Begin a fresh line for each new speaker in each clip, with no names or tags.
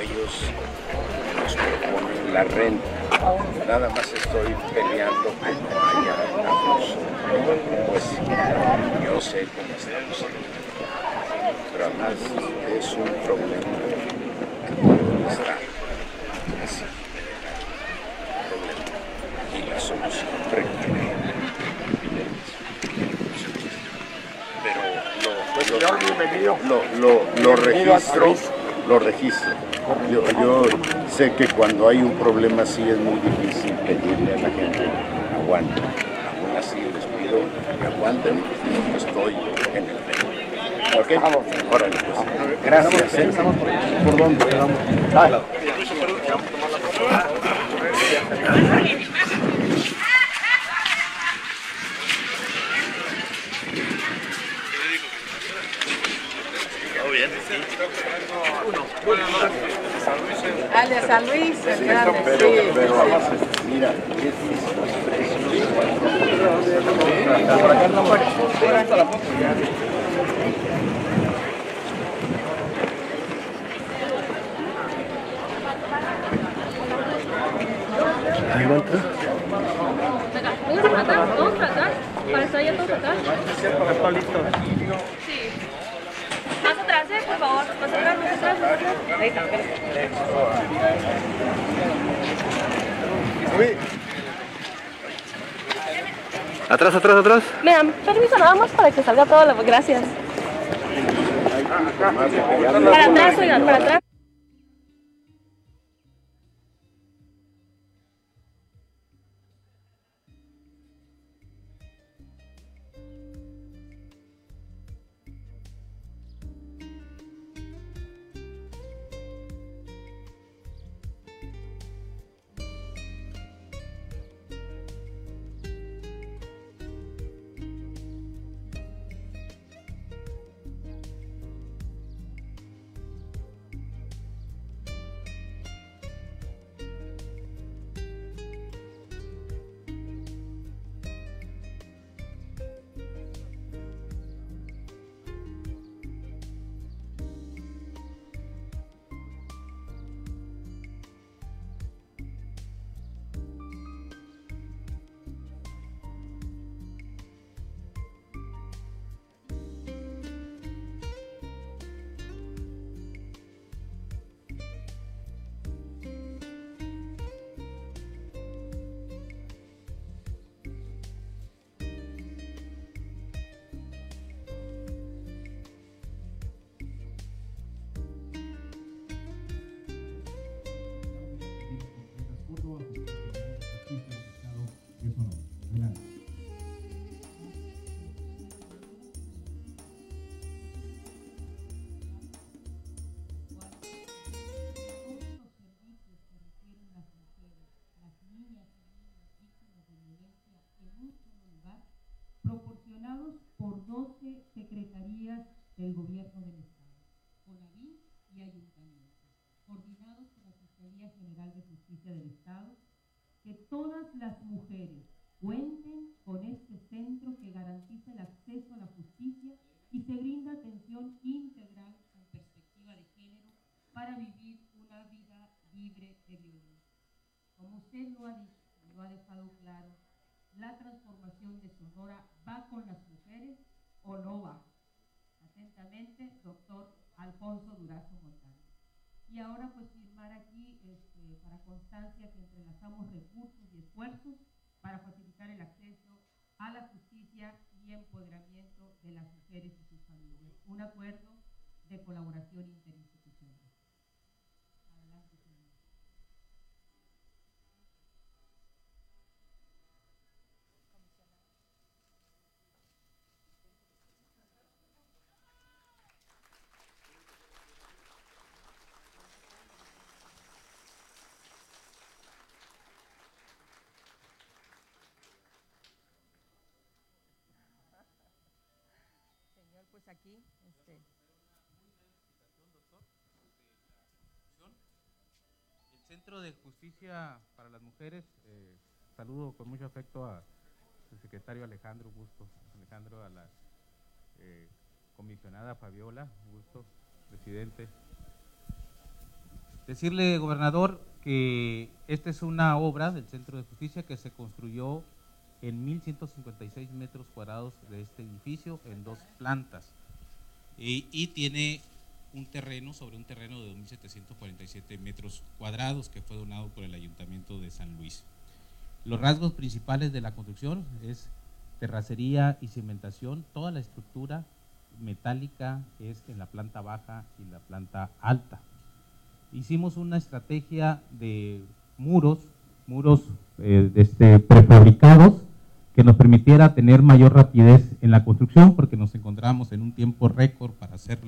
ellos nos proponen la renta. Nada más estoy peleando no haya abuso. Pues yo sé cómo estamos pero además es un problema que está así. problema. Y la solución requiere pero lo, lo, lo, lo registro, lo registro. Yo, yo sé que cuando hay un problema así es muy difícil pedirle a la gente aguante. Aún así les pido que aguanten porque estoy en el medio. ¿Ok? Órale, pues. Gracias. ¿eh? ¿Por dónde? Dale.
Al de San Luis, el grande,
Pero,
sí.
pero mira,
acá, todos para atrás. Para estar ya todos atrás. Por favor. Más atrás, más atrás, más atrás. Ahí está.
Atrás, atrás, atrás.
Me dan permiso nada más para que salga todo la... Gracias. Para atrás, oigan, para atrás.
Las mujeres cuenten con este centro que garantiza el acceso a la justicia y se brinda atención integral con perspectiva de género para vivir una vida libre de violencia. Como usted lo ha dicho, lo ha dejado claro, la transformación de Sonora va con las mujeres o no va. Atentamente, doctor Alfonso Durazo Montano. Y ahora pues firmar aquí este, para constancia que entrelazamos recursos y esfuerzos para facilitar el acceso a la justicia y empoderamiento de las mujeres y sus familias. Un acuerdo de colaboración interinstitucional. Adelante, señor.
Señor, pues aquí, este,
El Centro de Justicia para las Mujeres, eh, saludo con mucho afecto a su secretario Alejandro Gusto, Alejandro, a la eh, comisionada Fabiola Gusto, presidente. Decirle, gobernador, que esta es una obra del Centro de Justicia que se construyó en 1.156 metros cuadrados de este edificio en dos plantas y, y tiene un terreno sobre un terreno de 2.747 metros cuadrados que fue donado por el Ayuntamiento de San Luis. Los rasgos principales de la construcción es terracería y cimentación, toda la estructura metálica es en la planta baja y la planta alta. Hicimos una estrategia de muros, muros eh, este, prefabricados, que nos permitiera tener mayor rapidez en la construcción, porque nos encontramos en un tiempo récord para hacer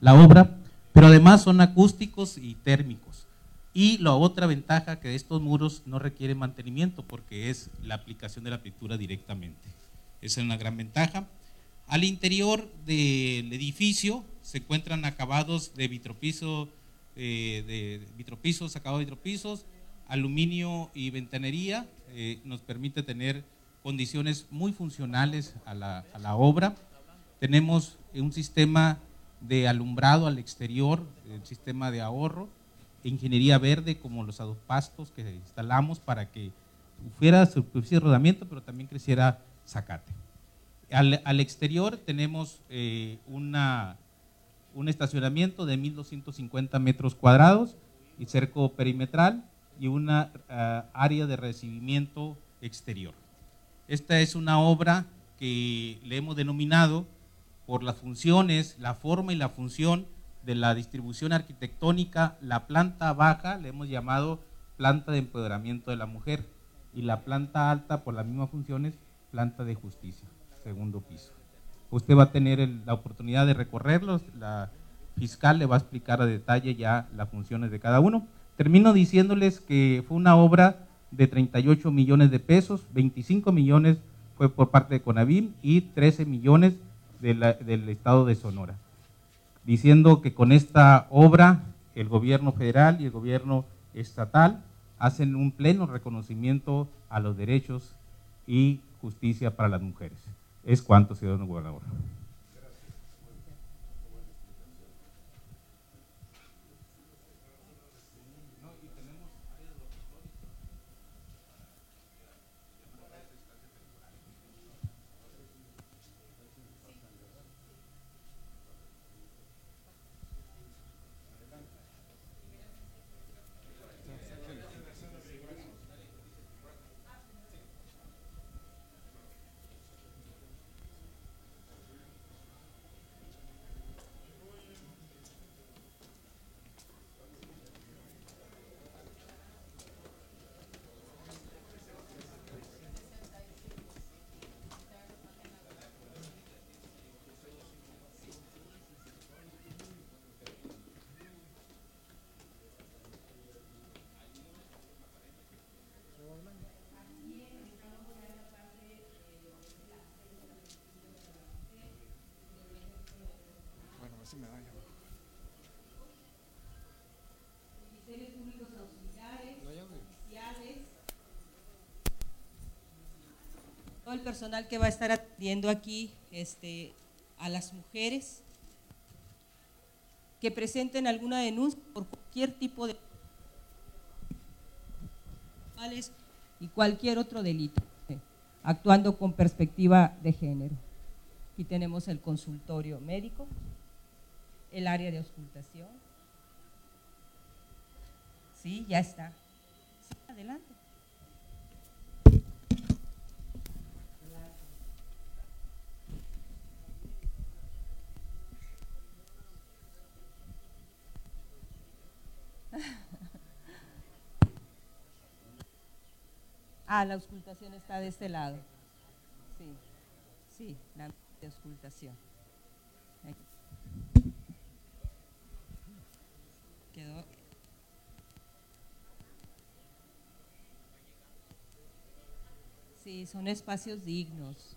la, obra, pero además son acústicos y térmicos. Y la otra ventaja que estos muros no requieren mantenimiento porque es la aplicación de la pintura directamente. Esa es una gran ventaja. Al interior del edificio se encuentran acabados de vitropiso, eh, de vitropisos, acabados de vitropisos, aluminio y ventanería. Eh, nos permite tener condiciones muy funcionales a la, a la obra. Tenemos un sistema de alumbrado al exterior, el sistema de ahorro, ingeniería verde como los adopastos que instalamos para que fuera superficie de rodamiento, pero también creciera zacate. Al, exterior tenemos eh, una, un estacionamiento de 1.250 metros cuadrados y cerco perimetral y una uh, área de recibimiento exterior. Esta es una obra que le hemos denominado por las funciones, la forma y la función de la distribución arquitectónica, la planta baja le hemos llamado planta de empoderamiento de la mujer y la planta alta por las mismas funciones, planta de justicia, segundo piso. Usted va a tener la oportunidad de recorrerlos, la fiscal le va a explicar a detalle ya las funciones de cada uno. Termino diciéndoles que fue una obra de 38 millones de pesos, 25 millones fue por parte de Conavim y 13 millones del estado de Sonora, diciendo que con esta obra el gobierno federal y el gobierno estatal hacen un pleno reconocimiento a los derechos y justicia para las mujeres. Es cuanto, ciudadano gobernador.
Todo el personal que va a estar atendiendo aquí este, a las mujeres que presenten alguna denuncia por cualquier tipo de y cualquier otro delito, eh, actuando con perspectiva de género. Aquí tenemos el consultorio médico, el área de auscultación. Sí, ya está. Sí, adelante. Ah, la auscultación está de este lado. Sí, sí, la auscultación. Quedó. Sí, son espacios dignos.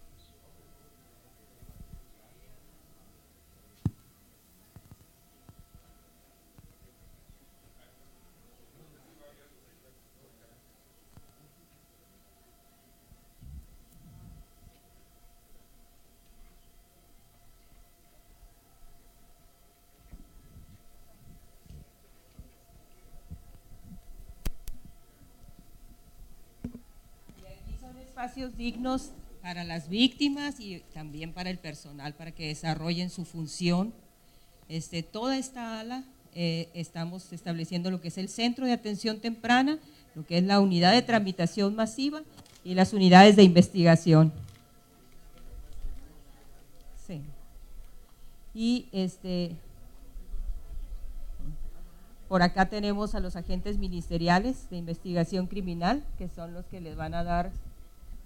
Espacios dignos para las víctimas y también para el personal, para que desarrollen su función. Este, toda esta ala eh, estamos estableciendo lo que es el centro de atención temprana, lo que es la unidad de tramitación masiva y las unidades de investigación. Sí. Y este, por acá tenemos a los agentes ministeriales de investigación criminal, que son los que les van a dar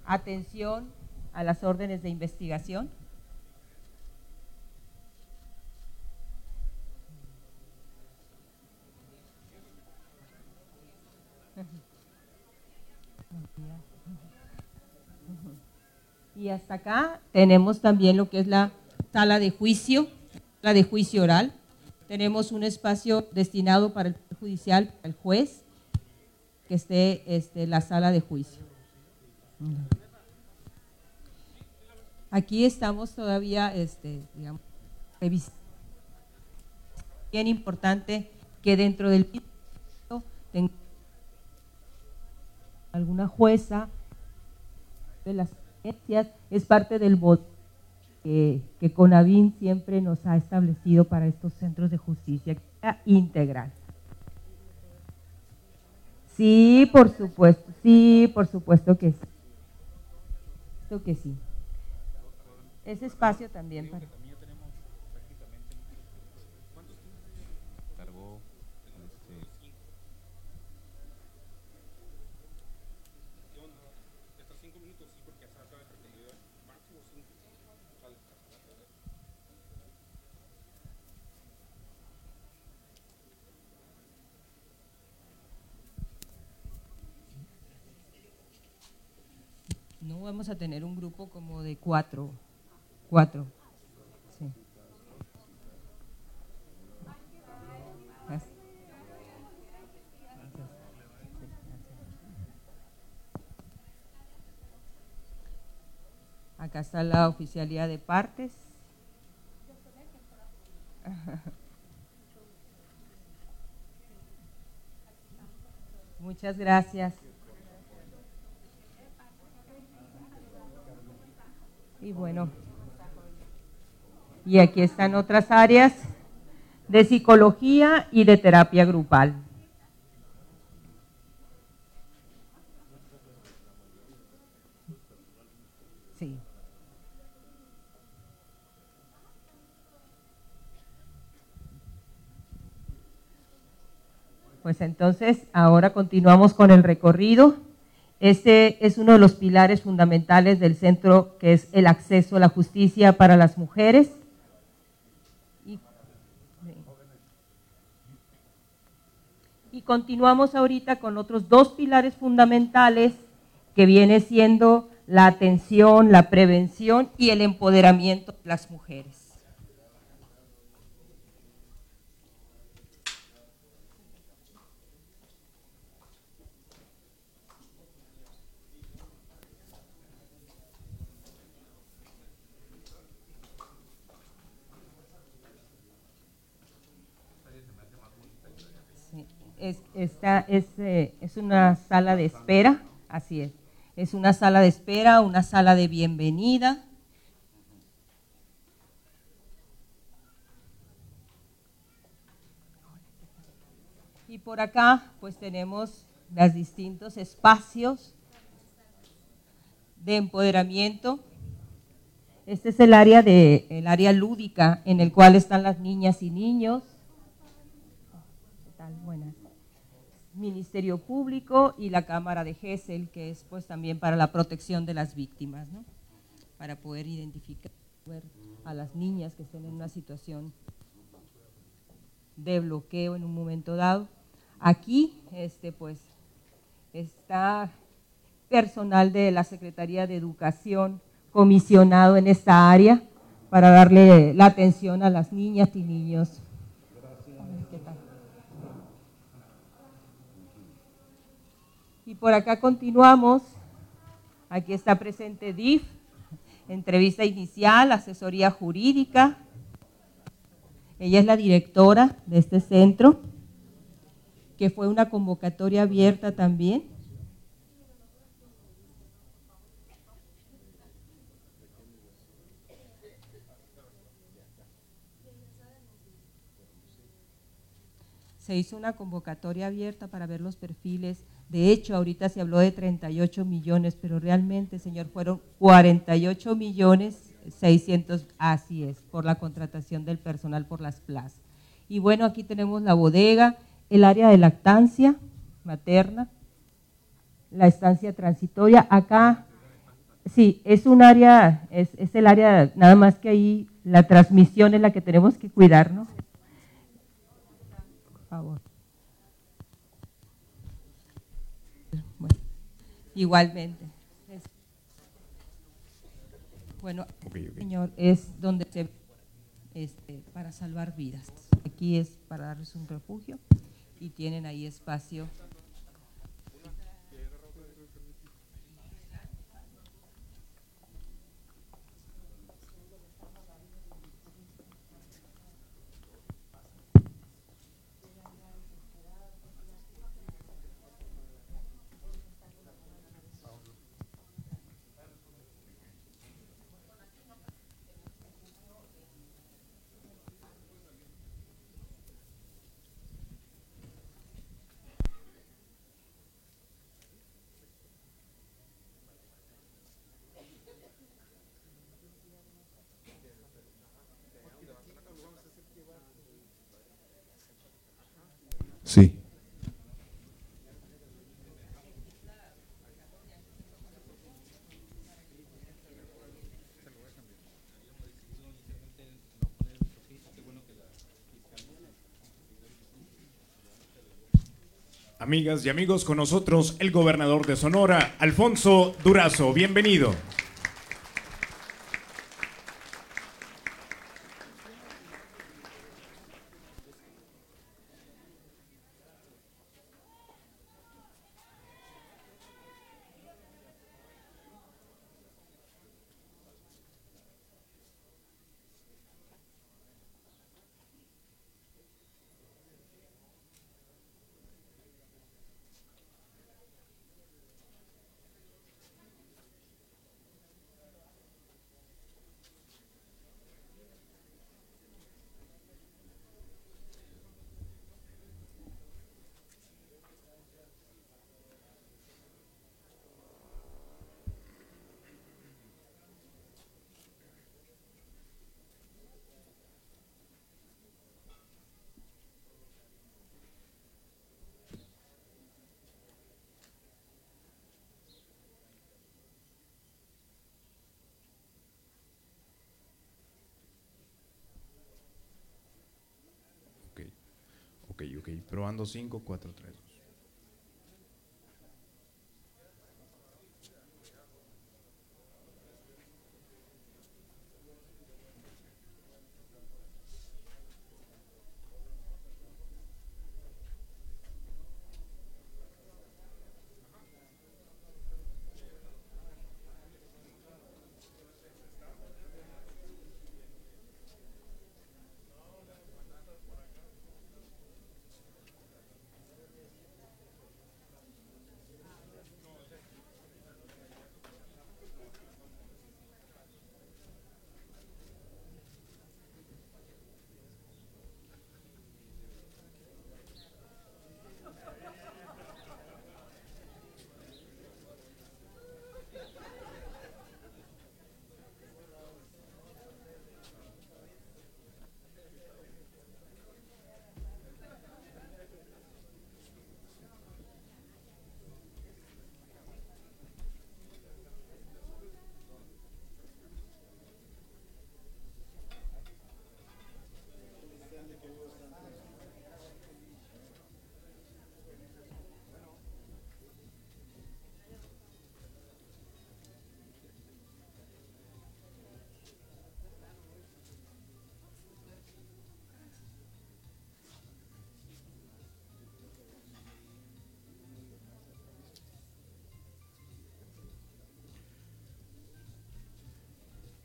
atención a las órdenes de investigación. Y hasta acá tenemos también lo que es la sala de juicio, la de juicio oral. Tenemos un espacio destinado para el judicial, para el juez, que esté este, la sala de juicio. Aquí estamos todavía, este, digamos. Bien importante que dentro del tenga alguna jueza de las agencias, es parte del voto que, que siempre nos ha establecido para estos centros de justicia integral. Sí, por supuesto, sí, por supuesto que sí. Esto que sí. Ese espacio también para...
Cargó, este,
No vamos a tener un grupo como de cuatro. Cuatro. Sí. Acá está la oficialía de partes. Muchas gracias. Y bueno, y aquí están otras áreas de psicología y de terapia grupal. Sí. Pues entonces, ahora continuamos con el recorrido. Este es uno de los pilares fundamentales del centro, que es el acceso a la justicia para las mujeres. Y, y continuamos ahorita con otros dos pilares fundamentales, que viene siendo la atención, la prevención y el empoderamiento de las mujeres. Es, esta es, eh, es, una sala de espera, así es. Es una sala de espera, una sala de bienvenida. Y por acá pues tenemos los distintos espacios de empoderamiento. Este es el área, de, el área lúdica en el cual están las niñas y niños. ¿Qué tal? Buenas. Ministerio Público y la Cámara de GESEL, que es pues también para la protección de las víctimas, ¿no? para poder identificar a las niñas que estén en una situación de bloqueo en un momento dado. Aquí, este, pues, está personal de la Secretaría de Educación comisionado en esta área para darle la atención a las niñas y niños. ¿Qué tal? Y por acá continuamos. Aquí está presente DIF, entrevista inicial, asesoría jurídica. Ella es la directora de este centro, que fue una convocatoria abierta también. Se hizo una convocatoria abierta para ver los perfiles. De hecho, ahorita se habló de 38 millones, pero realmente, señor, fueron 48 millones 600, así es, por la contratación del personal por las plazas. Y bueno, aquí tenemos la bodega, el área de lactancia materna, la estancia transitoria. Acá, sí, es un área, es, es el área, nada más que ahí la transmisión es la que tenemos que cuidar, ¿no? Favor. Bueno, igualmente. Bueno, señor, es donde se este, para salvar vidas. Aquí es para darles un refugio y tienen ahí espacio.
Sí.
Amigas y amigos, con nosotros el gobernador de Sonora, Alfonso Durazo. Bienvenido. Ok, ok, ok. Probando 5, 4, 3, 2.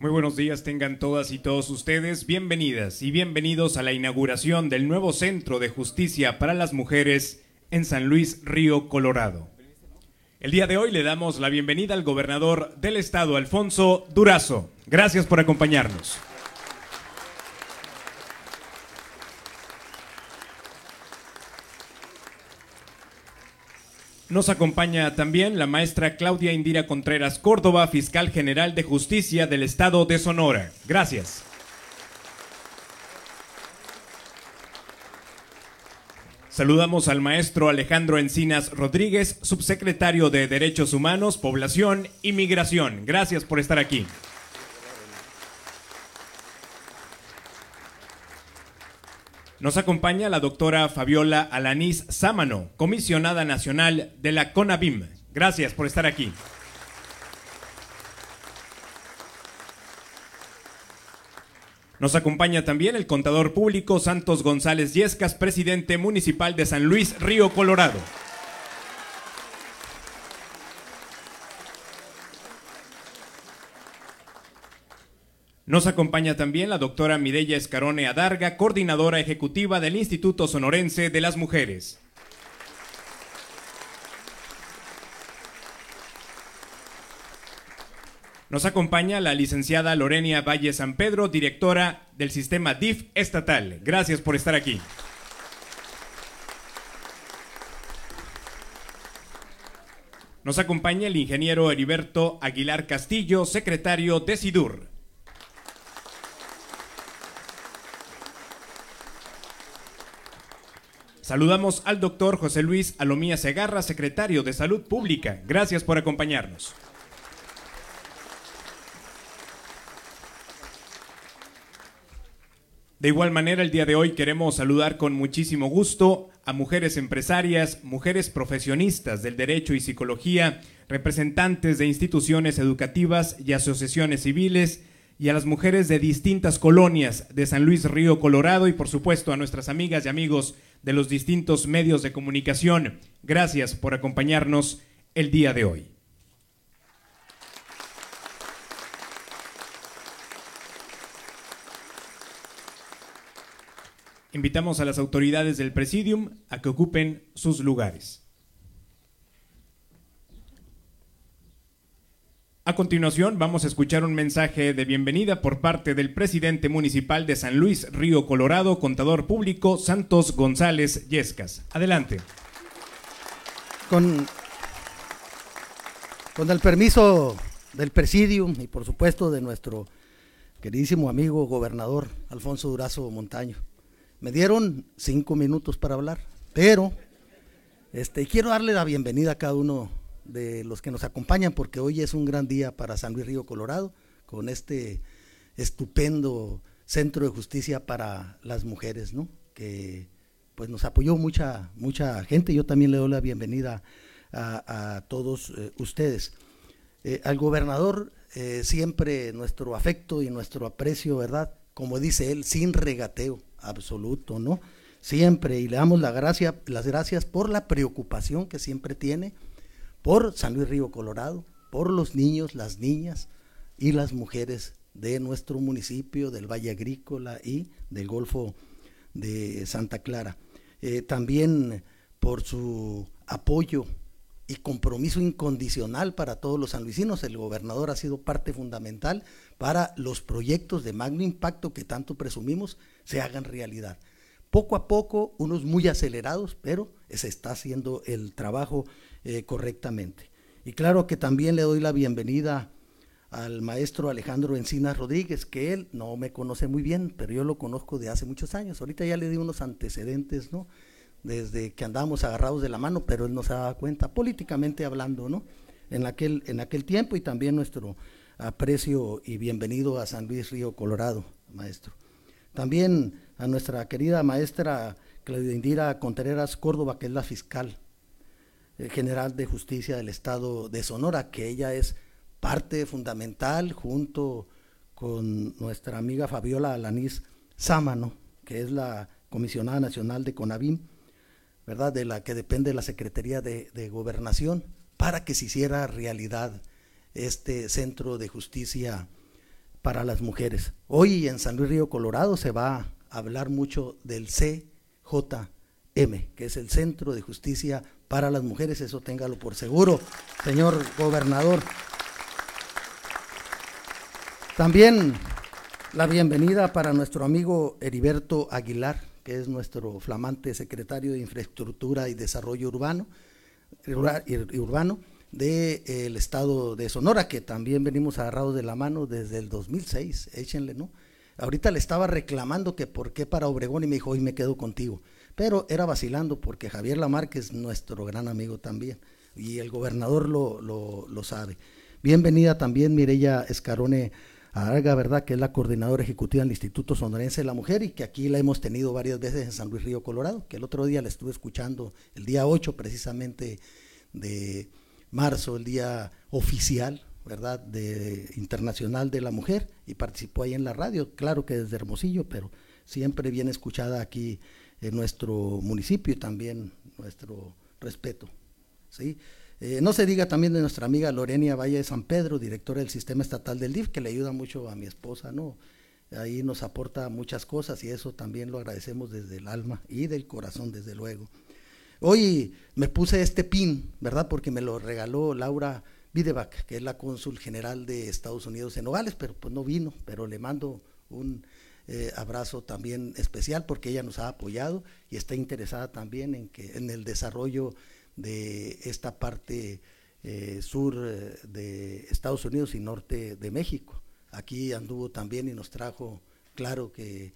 Muy buenos días tengan todas y todos ustedes. Bienvenidas y bienvenidos a la inauguración del nuevo Centro de Justicia para las Mujeres en San Luis Río, Colorado. El día de hoy le damos la bienvenida al gobernador del estado, Alfonso Durazo. Gracias por acompañarnos. Nos acompaña también la maestra Claudia Indira Contreras Córdoba, fiscal general de justicia del estado de Sonora. Gracias. Saludamos al maestro Alejandro Encinas Rodríguez, subsecretario de Derechos Humanos, Población y Migración. Gracias por estar aquí. Nos acompaña la doctora Fabiola Alanís Sámano, comisionada nacional de la CONABIM. Gracias por estar aquí. Nos acompaña también el contador público Santos González Yescas, presidente municipal de San Luis Río Colorado. Nos acompaña también la doctora Mireya Escarone Adarga, coordinadora ejecutiva del Instituto Sonorense de las Mujeres. Nos acompaña la licenciada Lorenia Valle San Pedro, directora del sistema DIF estatal. Gracias por estar aquí. Nos acompaña el ingeniero Heriberto Aguilar Castillo, secretario de SIDUR. Saludamos al doctor José Luis Alomía Segarra, secretario de Salud Pública. Gracias por acompañarnos. De igual manera, el día de hoy queremos saludar con muchísimo gusto a mujeres empresarias, mujeres profesionistas del derecho y psicología, representantes de instituciones educativas y asociaciones civiles, y a las mujeres de distintas colonias de San Luis Río Colorado y por supuesto a nuestras amigas y amigos de los distintos medios de comunicación. Gracias por acompañarnos el día de hoy. Invitamos a las autoridades del Presidium a que ocupen sus lugares. A continuación vamos a escuchar un mensaje de bienvenida por parte del presidente municipal de San Luis Río Colorado, contador público Santos González Yescas. Adelante.
Con, con el permiso del presidium y por supuesto de nuestro queridísimo amigo gobernador Alfonso Durazo Montaño. Me dieron cinco minutos para hablar, pero este, quiero darle la bienvenida a cada uno de los que nos acompañan, porque hoy es un gran día para San Luis Río Colorado, con este estupendo centro de justicia para las mujeres, ¿no? Que pues nos apoyó mucha, mucha gente. Yo también le doy la bienvenida a, todos eh, ustedes. Eh, al gobernador eh, siempre nuestro afecto y nuestro aprecio, ¿verdad? Como dice él, sin regateo absoluto, ¿no? Siempre, y le damos la gracia, las gracias por la preocupación que siempre tiene por San Luis Río Colorado, por los niños, las niñas y las mujeres de nuestro municipio, del Valle Agrícola y del Golfo de Santa Clara. Eh, también por su apoyo y compromiso incondicional para todos los sanluisinos. El gobernador ha sido parte fundamental para los proyectos de magno impacto que tanto presumimos se hagan realidad. Poco a poco, unos muy acelerados, pero se está haciendo el trabajo eh, correctamente. Y claro que también le doy la bienvenida al maestro Alejandro Encinas Rodríguez, que él no me conoce muy bien, pero yo lo conozco de hace muchos años. Ahorita ya le di unos antecedentes, ¿no? desde que andábamos agarrados de la mano, pero él no se daba cuenta, políticamente hablando, ¿no? En aquel, en aquel tiempo y también nuestro aprecio y bienvenido a San Luis Río Colorado, maestro. También a nuestra querida maestra Claudia Indira Contreras Córdoba, que es la fiscal general de justicia del estado de Sonora, que ella es parte fundamental junto con nuestra amiga Fabiola Alanís Sámano, que es la comisionada nacional de CONAVIM, ¿verdad? De la que depende la Secretaría de, Gobernación, para que se hiciera realidad este centro de justicia para las mujeres. Hoy en San Luis Río Colorado se va a hablar mucho del CJM, que es el Centro de Justicia para las Mujeres, eso téngalo por seguro, señor gobernador. También la bienvenida para nuestro amigo Heriberto Aguilar, que es nuestro flamante secretario de Infraestructura y Desarrollo Urbano, y urbano del estado de Sonora, que también venimos agarrados de la mano desde el 2006, échenle, ¿no? Ahorita le estaba reclamando que por qué para Obregón y me dijo, hoy me quedo contigo. Pero era vacilando porque Javier Lamarque es nuestro gran amigo también y el gobernador lo, lo, sabe. Bienvenida también Mireya Escarone Arga, ¿verdad? Que es la coordinadora ejecutiva del Instituto Sonorense de la Mujer y que aquí la hemos tenido varias veces en San Luis Río Colorado, que el otro día la estuve escuchando, el día 8 precisamente de marzo, el día oficial, ¿verdad? De Internacional de la Mujer y participó ahí en la radio, claro que desde Hermosillo, pero siempre bien escuchada aquí en nuestro municipio y también nuestro respeto, ¿sí? Eh, no se diga también de nuestra amiga Lorenia Valle de San Pedro, directora del Sistema Estatal del DIF, que le ayuda mucho a mi esposa, ¿no? Ahí nos aporta muchas cosas y eso también lo agradecemos desde el alma y del corazón, desde luego. Hoy me puse este pin, ¿verdad? Porque me lo regaló Laura Videback, que es la cónsul general de Estados Unidos en Nogales, pero pues no vino, pero le mando un eh, abrazo también especial porque ella nos ha apoyado y está interesada también en, que, en el desarrollo de esta parte eh, sur eh, de Estados Unidos y norte de México. Aquí anduvo también y nos trajo, claro que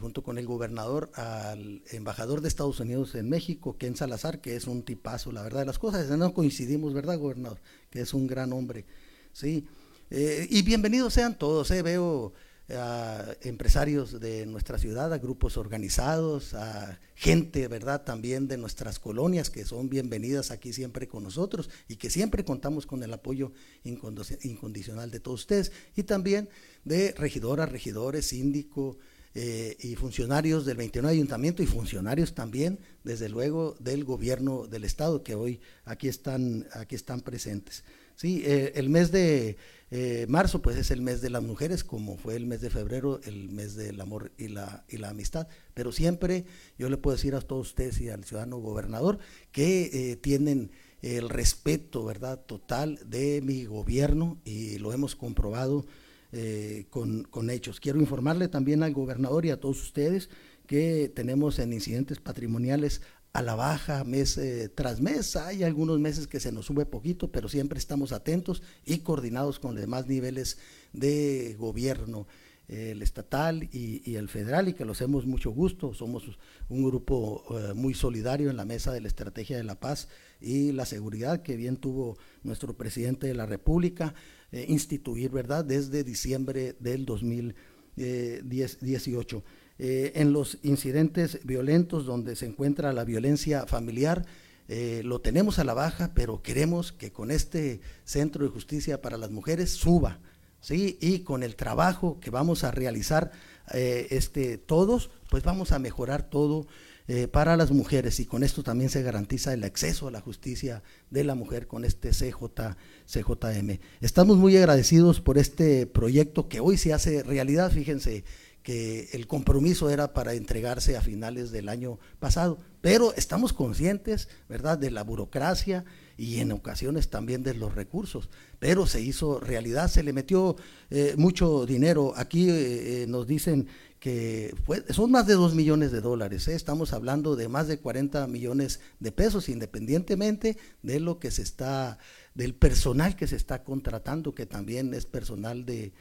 junto con el gobernador, al embajador de Estados Unidos en México, Ken Salazar, que es un tipazo, la verdad de las cosas, no coincidimos, ¿verdad, gobernador? Que es un gran hombre, ¿sí? Y bienvenidos sean todos, ¿eh? veo a empresarios de nuestra ciudad, a grupos organizados, a gente, ¿verdad? También de nuestras colonias que son bienvenidas aquí siempre con nosotros y que siempre contamos con el apoyo incondicional de todos ustedes y también de regidoras, regidores, síndico, eh, y funcionarios del 29 ayuntamiento y funcionarios también, desde luego, del gobierno del estado que hoy aquí están, aquí están presentes. Sí, eh, el mes de eh, marzo pues es el mes de las mujeres, como fue el mes de febrero, el mes del amor y la, y la amistad, pero siempre yo le puedo decir a todos ustedes y al ciudadano gobernador que tienen el respeto, ¿verdad?, total de mi gobierno y lo hemos comprobado eh, con, con, hechos. Quiero informarle también al gobernador y a todos ustedes que tenemos en incidentes patrimoniales a la baja mes eh, tras mes. Hay algunos meses que se nos sube poquito, pero siempre estamos atentos y coordinados con los demás niveles de gobierno, el estatal y, y, el federal, y que lo hacemos mucho gusto. Somos un grupo eh, muy solidario en la mesa de la estrategia de la paz y la seguridad que bien tuvo nuestro presidente de la República eh, instituir, ¿verdad?, desde diciembre del 2018. Eh, en los incidentes violentos donde se encuentra la violencia familiar, eh, lo tenemos a la baja, pero queremos que con este Centro de Justicia para las Mujeres suba, ¿sí? Y con el trabajo que vamos a realizar este, todos, pues vamos a mejorar todo eh, para las mujeres y con esto también se garantiza el acceso a la justicia de la mujer con este CJ, CJM. Estamos muy agradecidos por este proyecto que hoy se hace realidad, fíjense que el compromiso era para entregarse a finales del año pasado, pero estamos conscientes, ¿verdad?, de la burocracia y en ocasiones también de los recursos, pero se hizo realidad, se le metió eh, mucho dinero. Aquí eh, nos dicen que son más de 2 millones de dólares, ¿eh? estamos hablando de más de 40 millones de pesos, independientemente de lo que se está, del personal que se está contratando, que también es personal de,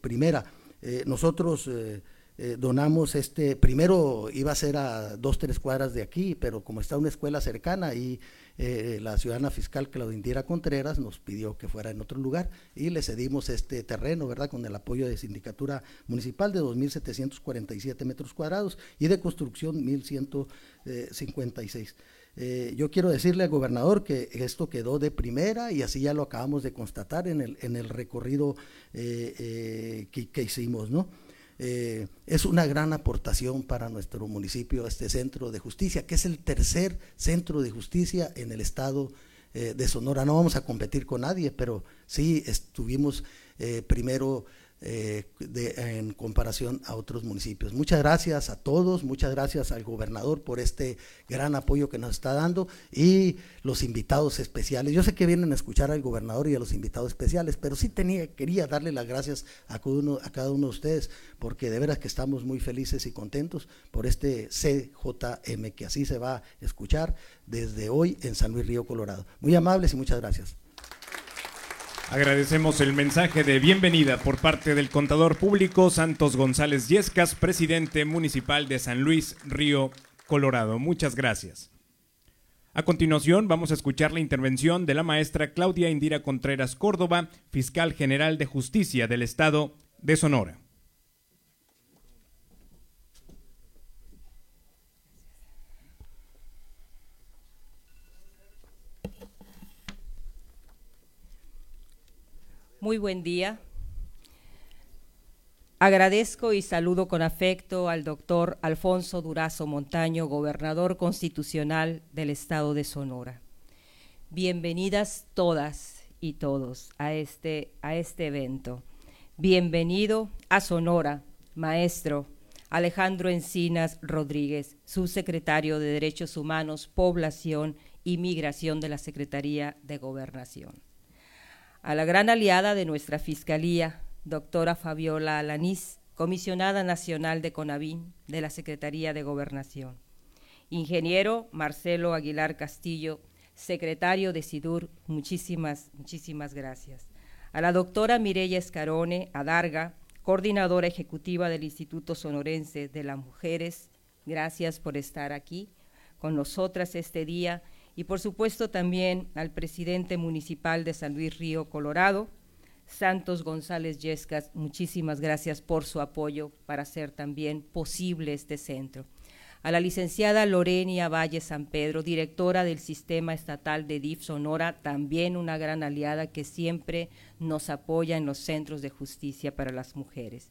primera. Eh, nosotros eh, eh, donamos este, primero iba a ser a dos, tres cuadras de aquí, pero como está una escuela cercana y la ciudadana fiscal Claudindira Contreras nos pidió que fuera en otro lugar y le cedimos este terreno, ¿verdad? Con el apoyo de sindicatura municipal de 2.747 metros cuadrados y de construcción 1.156. Eh, yo quiero decirle al gobernador que esto quedó de primera y así ya lo acabamos de constatar en el, en el recorrido eh, que, que hicimos, ¿no? Eh, es una gran aportación para nuestro municipio este centro de justicia, que es el tercer centro de justicia en el estado eh, de Sonora. No vamos a competir con nadie, pero sí estuvimos eh, primero eh, de- en comparación a otros municipios. Muchas gracias a todos, muchas gracias al gobernador por este gran apoyo que nos está dando y los invitados especiales. Yo sé que vienen a escuchar al gobernador y a los invitados especiales, pero sí tenía, quería darle las gracias a cada, uno, a cada uno de ustedes, porque de veras que estamos muy felices y contentos por este CJM, que así se va a escuchar desde hoy en San Luis Río Colorado. Muy amables y muchas gracias.
Agradecemos el mensaje de bienvenida por parte del contador público Santos González Yescas, presidente municipal de San Luis Río Colorado. Muchas gracias. A continuación vamos a escuchar la intervención de la maestra Claudia Indira Contreras Córdoba, fiscal general de justicia del estado de Sonora.
Muy buen día. Agradezco y saludo con afecto al doctor Alfonso Durazo Montaño, gobernador constitucional del estado de Sonora. Bienvenidas todas y todos a este, a este evento. Bienvenido a Sonora, maestro Alejandro Encinas Rodríguez, subsecretario de Derechos Humanos, Población y Migración de la Secretaría de Gobernación a la gran aliada de nuestra Fiscalía, doctora Fabiola Alanís, comisionada nacional de CONAVIN de la Secretaría de Gobernación. Ingeniero Marcelo Aguilar Castillo, secretario de SIDUR, muchísimas, muchísimas gracias. A la doctora Mireya Escarone Adarga, coordinadora ejecutiva del Instituto Sonorense de las Mujeres, gracias por estar aquí con nosotras este día y por supuesto también al presidente municipal de San Luis Río Colorado, Santos González Yescas, muchísimas gracias por su apoyo para hacer también posible este centro. A la licenciada Lorenia Valle San Pedro, directora del Sistema Estatal de DIF Sonora, también una gran aliada que siempre nos apoya en los centros de justicia para las mujeres.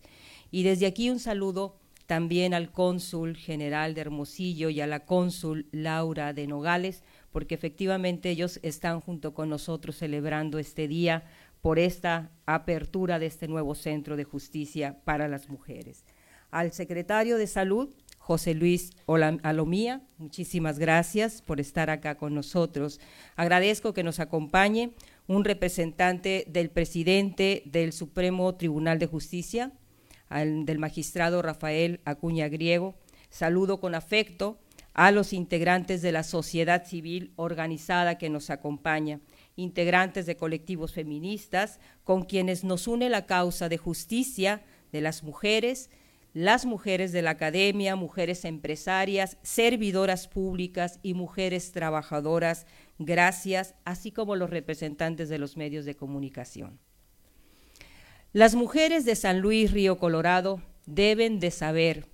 Y desde aquí un saludo también al cónsul general de Hermosillo y a la cónsul Laura de Nogales, porque efectivamente ellos están junto con nosotros celebrando este día por esta apertura de este nuevo centro de justicia para las mujeres. Al secretario de Salud, José Luis Alomía, muchísimas gracias por estar acá con nosotros. Agradezco que nos acompañe un representante del presidente del Supremo Tribunal de Justicia, al, del magistrado Rafael Acuña Griego. Saludo con afecto a los integrantes de la sociedad civil organizada que nos acompaña, integrantes de colectivos feministas, con quienes nos une la causa de justicia de las mujeres, las mujeres de la academia, mujeres empresarias, servidoras públicas y mujeres trabajadoras, gracias, así como los representantes de los medios de comunicación. Las mujeres de San Luis Río Colorado deben de saber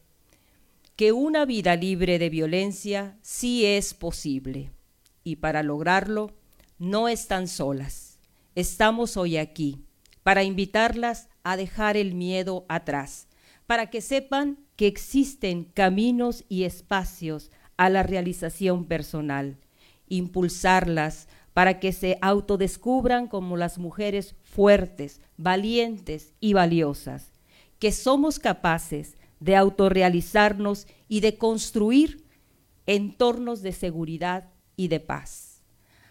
que una vida libre de violencia sí es posible y para lograrlo no están solas. Estamos hoy aquí para invitarlas a dejar el miedo atrás, para que sepan que existen caminos y espacios a la realización personal, impulsarlas para que se autodescubran como las mujeres fuertes, valientes y valiosas, que somos capaces de autorrealizarnos y de construir entornos de seguridad y de paz.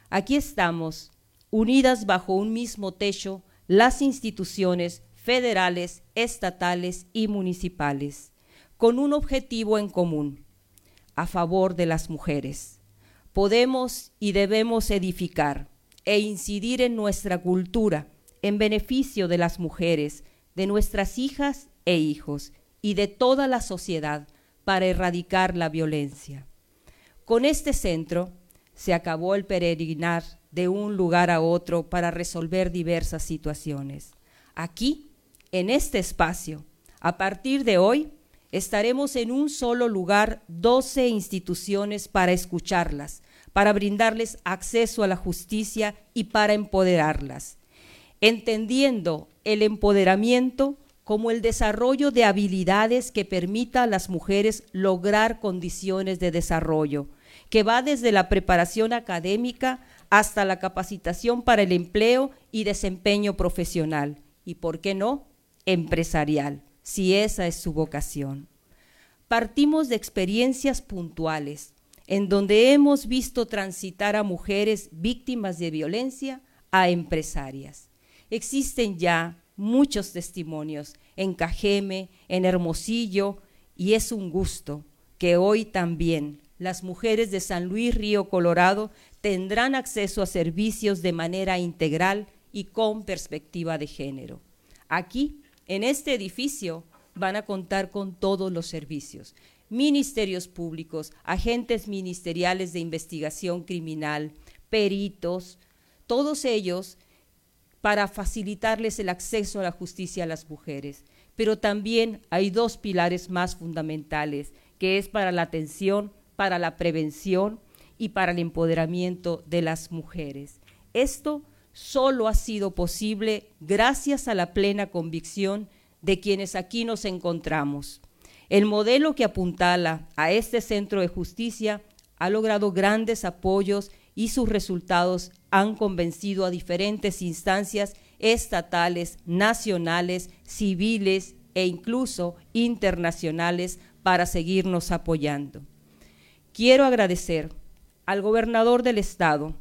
Aquí estamos, unidas bajo un mismo techo, las instituciones federales, estatales y municipales, con un objetivo en común, a favor de las mujeres. Podemos y debemos edificar e incidir en nuestra cultura en beneficio de las mujeres, de nuestras hijas e hijos y de toda la sociedad para erradicar la violencia. Con este centro se acabó el peregrinar de un lugar a otro para resolver diversas situaciones. Aquí, en este espacio, a partir de hoy, estaremos en un solo lugar 12 instituciones para escucharlas, para brindarles acceso a la justicia y para empoderarlas, entendiendo el empoderamiento como el desarrollo de habilidades que permita a las mujeres lograr condiciones de desarrollo, que va desde la preparación académica hasta la capacitación para el empleo y desempeño profesional, y por qué no, empresarial, si esa es su vocación. Partimos de experiencias puntuales, en donde hemos visto transitar a mujeres víctimas de violencia a empresarias. Existen ya muchos testimonios en Cajeme, en Hermosillo, y es un gusto que hoy también las mujeres de San Luis Río Colorado tendrán acceso a servicios de manera integral y con perspectiva de género. Aquí, en este edificio, van a contar con todos los servicios, ministerios públicos, agentes ministeriales de investigación criminal, peritos, todos ellos para facilitarles el acceso a la justicia a las mujeres. Pero también hay dos pilares más fundamentales, que es para la atención, para la prevención y para el empoderamiento de las mujeres. Esto solo ha sido posible gracias a la plena convicción de quienes aquí nos encontramos. El modelo que apuntala a este centro de justicia ha logrado grandes apoyos y sus resultados han convencido a diferentes instancias estatales, nacionales, civiles e incluso internacionales para seguirnos apoyando. Quiero agradecer al gobernador del estado,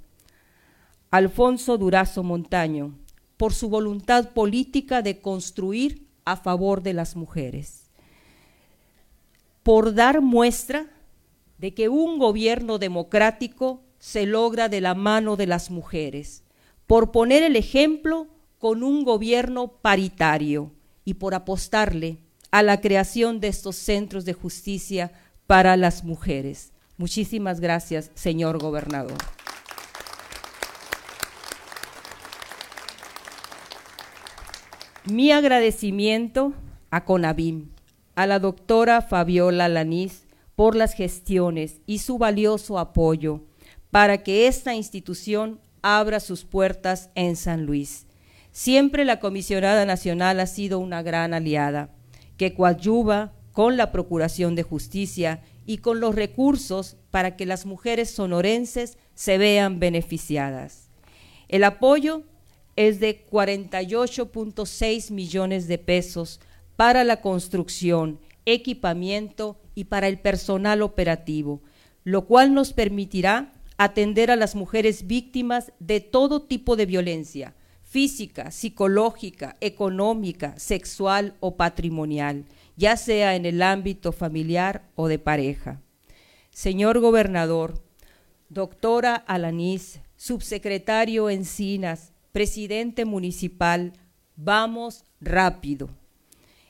Alfonso Durazo Montaño, por su voluntad política de construir a favor de las mujeres, por dar muestra de que un gobierno democrático se logra de la mano de las mujeres, por poner el ejemplo con un gobierno paritario y por apostarle a la creación de estos centros de justicia para las mujeres. Muchísimas gracias, señor gobernador. Mi agradecimiento a CONAVIM, a la doctora Fabiola Lanís por las gestiones y su valioso apoyo para que esta institución abra sus puertas en San Luis. Siempre la comisionada nacional ha sido una gran aliada que coadyuva con la Procuración de Justicia y con los recursos para que las mujeres sonorenses se vean beneficiadas. El apoyo es de 48.6 millones de pesos para la construcción, equipamiento y para el personal operativo, lo cual nos permitirá atender a las mujeres víctimas de todo tipo de violencia, física, psicológica, económica, sexual o patrimonial, ya sea en el ámbito familiar o de pareja. Señor gobernador, doctora Alanís, subsecretario Encinas, presidente municipal, vamos rápido.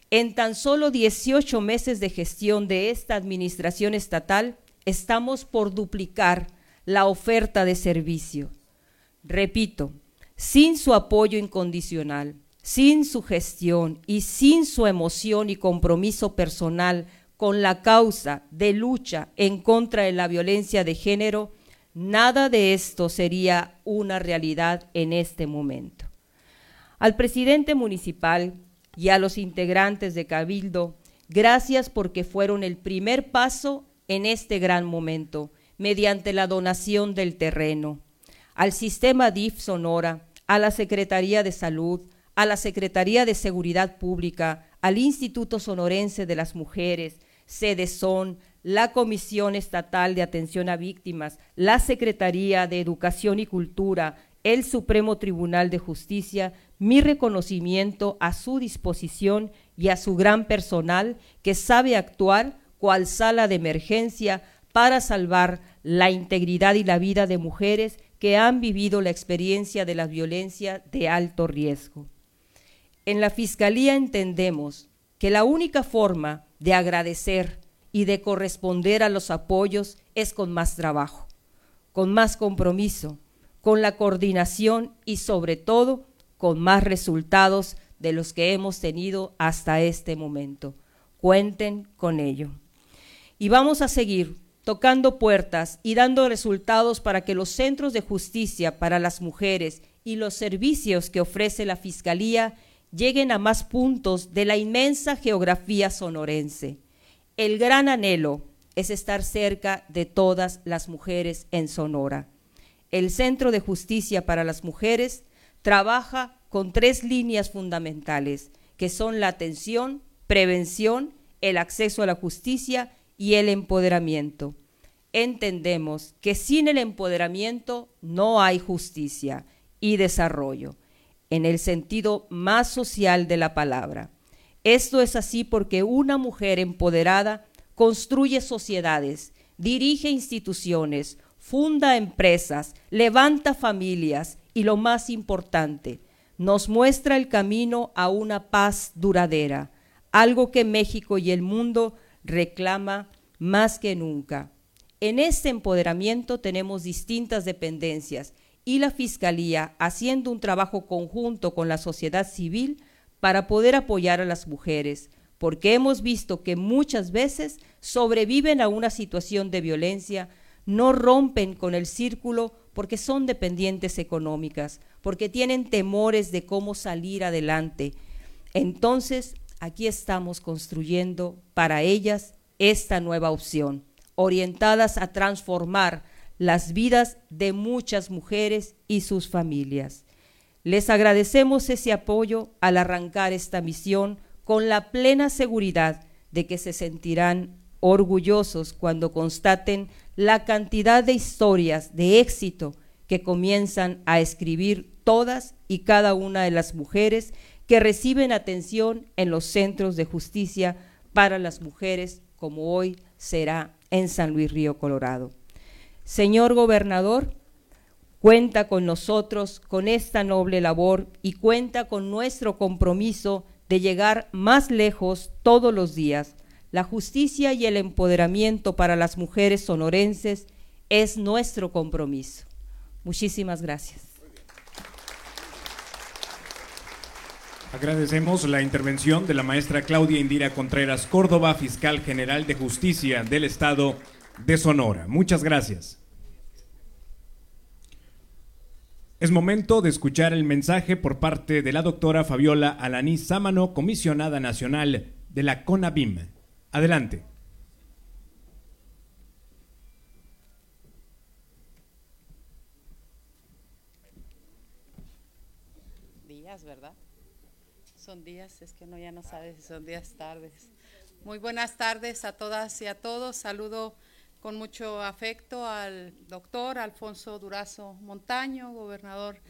En tan solo 18 meses de gestión de esta administración estatal, estamos por duplicar la oferta de servicio. Repito, sin su apoyo incondicional, sin su gestión y sin su emoción y compromiso personal con la causa de lucha en contra de la violencia de género, nada de esto sería una realidad en este momento. Al presidente municipal y a los integrantes de Cabildo, gracias porque fueron el primer paso en este gran momento, mediante la donación del terreno. Al sistema DIF Sonora, a la Secretaría de Salud, a la Secretaría de Seguridad Pública, al Instituto Sonorense de las Mujeres, SEDESON, la Comisión Estatal de Atención a Víctimas, la Secretaría de Educación y Cultura, el Supremo Tribunal de Justicia, mi reconocimiento a su disposición y a su gran personal que sabe actuar cual sala de emergencia para salvar la integridad y la vida de mujeres que han vivido la experiencia de la violencia de alto riesgo. En la Fiscalía entendemos que la única forma de agradecer y de corresponder a los apoyos es con más trabajo, con más compromiso, con la coordinación y sobre todo con más resultados de los que hemos tenido hasta este momento. Cuenten con ello. Y vamos a seguir tocando puertas y dando resultados para que los centros de justicia para las mujeres y los servicios que ofrece la Fiscalía lleguen a más puntos de la inmensa geografía sonorense. El gran anhelo es estar cerca de todas las mujeres en Sonora. El Centro de Justicia para las Mujeres trabaja con tres líneas fundamentales, que son la atención, prevención, el acceso a la justicia y el empoderamiento. Entendemos que sin el empoderamiento no hay justicia y desarrollo, en el sentido más social de la palabra. Esto es así porque una mujer empoderada construye sociedades, dirige instituciones, funda empresas, levanta familias y lo más importante, nos muestra el camino a una paz duradera, algo que México y el mundo reclama más que nunca. En este empoderamiento tenemos distintas dependencias y la Fiscalía haciendo un trabajo conjunto con la sociedad civil para poder apoyar a las mujeres, porque hemos visto que muchas veces sobreviven a una situación de violencia, no rompen con el círculo porque son dependientes económicas, porque tienen temores de cómo salir adelante. Entonces, aquí estamos construyendo para ellas esta nueva opción, orientadas a transformar las vidas de muchas mujeres y sus familias. Les agradecemos ese apoyo al arrancar esta misión con la plena seguridad de que se sentirán orgullosos cuando constaten la cantidad de historias de éxito que comienzan a escribir todas y cada una de las mujeres que reciben atención en los centros de justicia para las mujeres, como hoy será en San Luis Río Colorado. Señor gobernador, cuenta con nosotros con esta noble labor y cuenta con nuestro compromiso de llegar más lejos todos los días la justicia y el empoderamiento para las mujeres sonorenses es nuestro compromiso. Muchísimas gracias.
Agradecemos la intervención de la maestra Claudia Indira Contreras Córdoba, fiscal general de justicia del Estado de Sonora. Muchas gracias. Es momento de escuchar el mensaje por parte de la doctora Fabiola Alaní Sámano, comisionada nacional de la CONABIM. Adelante.
Días, ¿verdad? Son días, es que no ya no sabes si son días, tardes. Muy buenas tardes a todas y a todos. Saludo con mucho afecto al doctor Alfonso Durazo Montaño, gobernador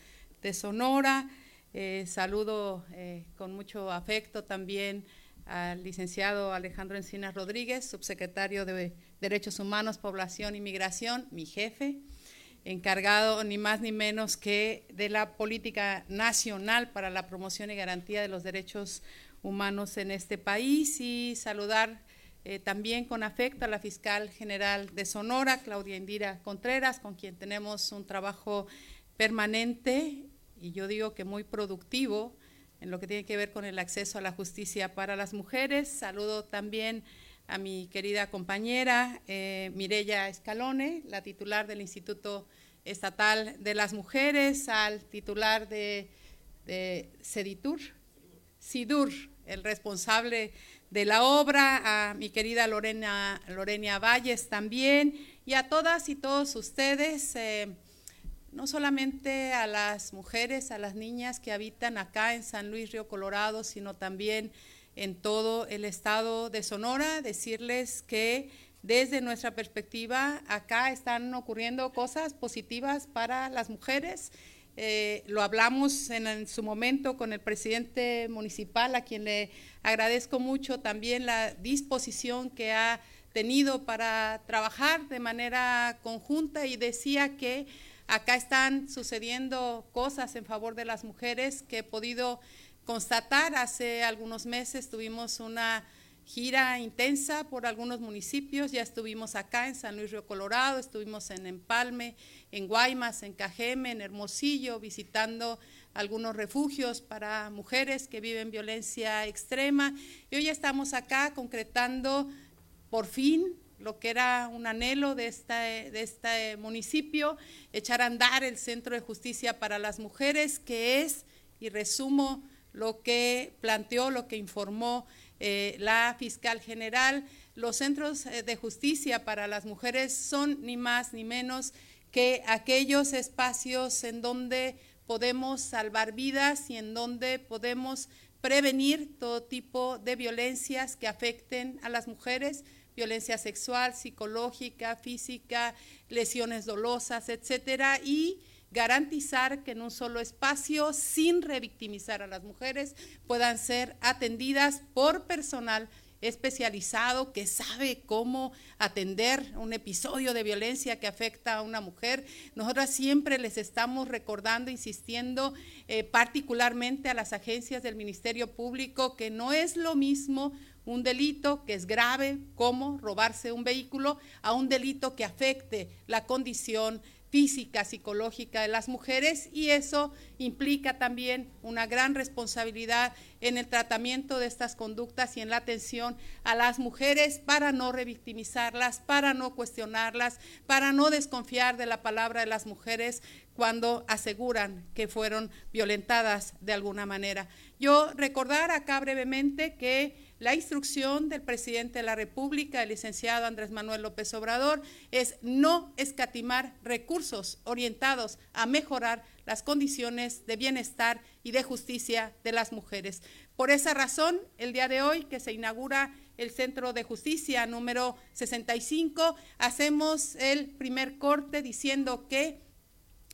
de Sonora. Eh, saludo eh, con mucho afecto también al licenciado Alejandro Encinas Rodríguez, subsecretario de Derechos Humanos, Población y Migración, mi jefe, encargado ni más ni menos que de la política nacional para la promoción y garantía de los derechos humanos en este país y saludar eh, también con afecto a la fiscal general de Sonora, Claudia Indira Contreras, con quien tenemos un trabajo permanente y yo digo que muy productivo en lo que tiene que ver con el acceso a la justicia para las mujeres. Saludo también a mi querida compañera eh, Mirella Escalone, la titular del Instituto Estatal de las Mujeres, al titular de, de CEDITUR, SIDUR, el responsable de la obra, a mi querida Lorena, Lorena Valles también, y a todas y todos ustedes. Eh, no solamente a las mujeres, a las niñas que habitan acá en San Luis Río Colorado, sino también en todo el estado de Sonora, decirles que desde nuestra perspectiva acá están ocurriendo cosas positivas para las mujeres. Eh, lo hablamos en, en, su momento con el presidente municipal, a quien le agradezco mucho también la disposición que ha tenido para trabajar de manera conjunta y decía que Acá están sucediendo cosas en favor de las mujeres que he podido constatar. Hace algunos meses tuvimos una gira intensa por algunos municipios. Ya estuvimos acá en San Luis Río Colorado, estuvimos en Empalme, en Guaymas, en Cajeme, en Hermosillo, visitando algunos refugios para mujeres que viven violencia extrema. Y hoy estamos acá concretando por fin lo que era un anhelo de este, municipio, echar a andar el Centro de Justicia para las Mujeres, que es, y resumo lo que planteó, lo que informó eh, la fiscal general, los centros eh, de justicia para las mujeres son ni más ni menos que aquellos espacios en donde podemos salvar vidas y en donde podemos prevenir todo tipo de violencias que afecten a las mujeres, violencia sexual, psicológica, física, lesiones dolosas, etcétera, y garantizar que en un solo espacio, sin revictimizar a las mujeres, puedan ser atendidas por personal especializado que sabe cómo atender un episodio de violencia que afecta a una mujer. Nosotras siempre les estamos recordando, insistiendo eh, particularmente a las agencias del Ministerio Público que no es lo mismo un delito que es grave como robarse un vehículo a un delito que afecte la condición física, psicológica de las mujeres y eso implica también una gran responsabilidad en el tratamiento de estas conductas y en la atención a las mujeres para no revictimizarlas, para no cuestionarlas, para no desconfiar de la palabra de las mujeres cuando aseguran que fueron violentadas de alguna manera. Yo recordar acá brevemente que la instrucción del presidente de la República, el licenciado Andrés Manuel López Obrador, es no escatimar recursos orientados a mejorar las condiciones de bienestar y de justicia de las mujeres. Por esa razón, el día de hoy que se inaugura el Centro de Justicia número 65, hacemos el primer corte diciendo que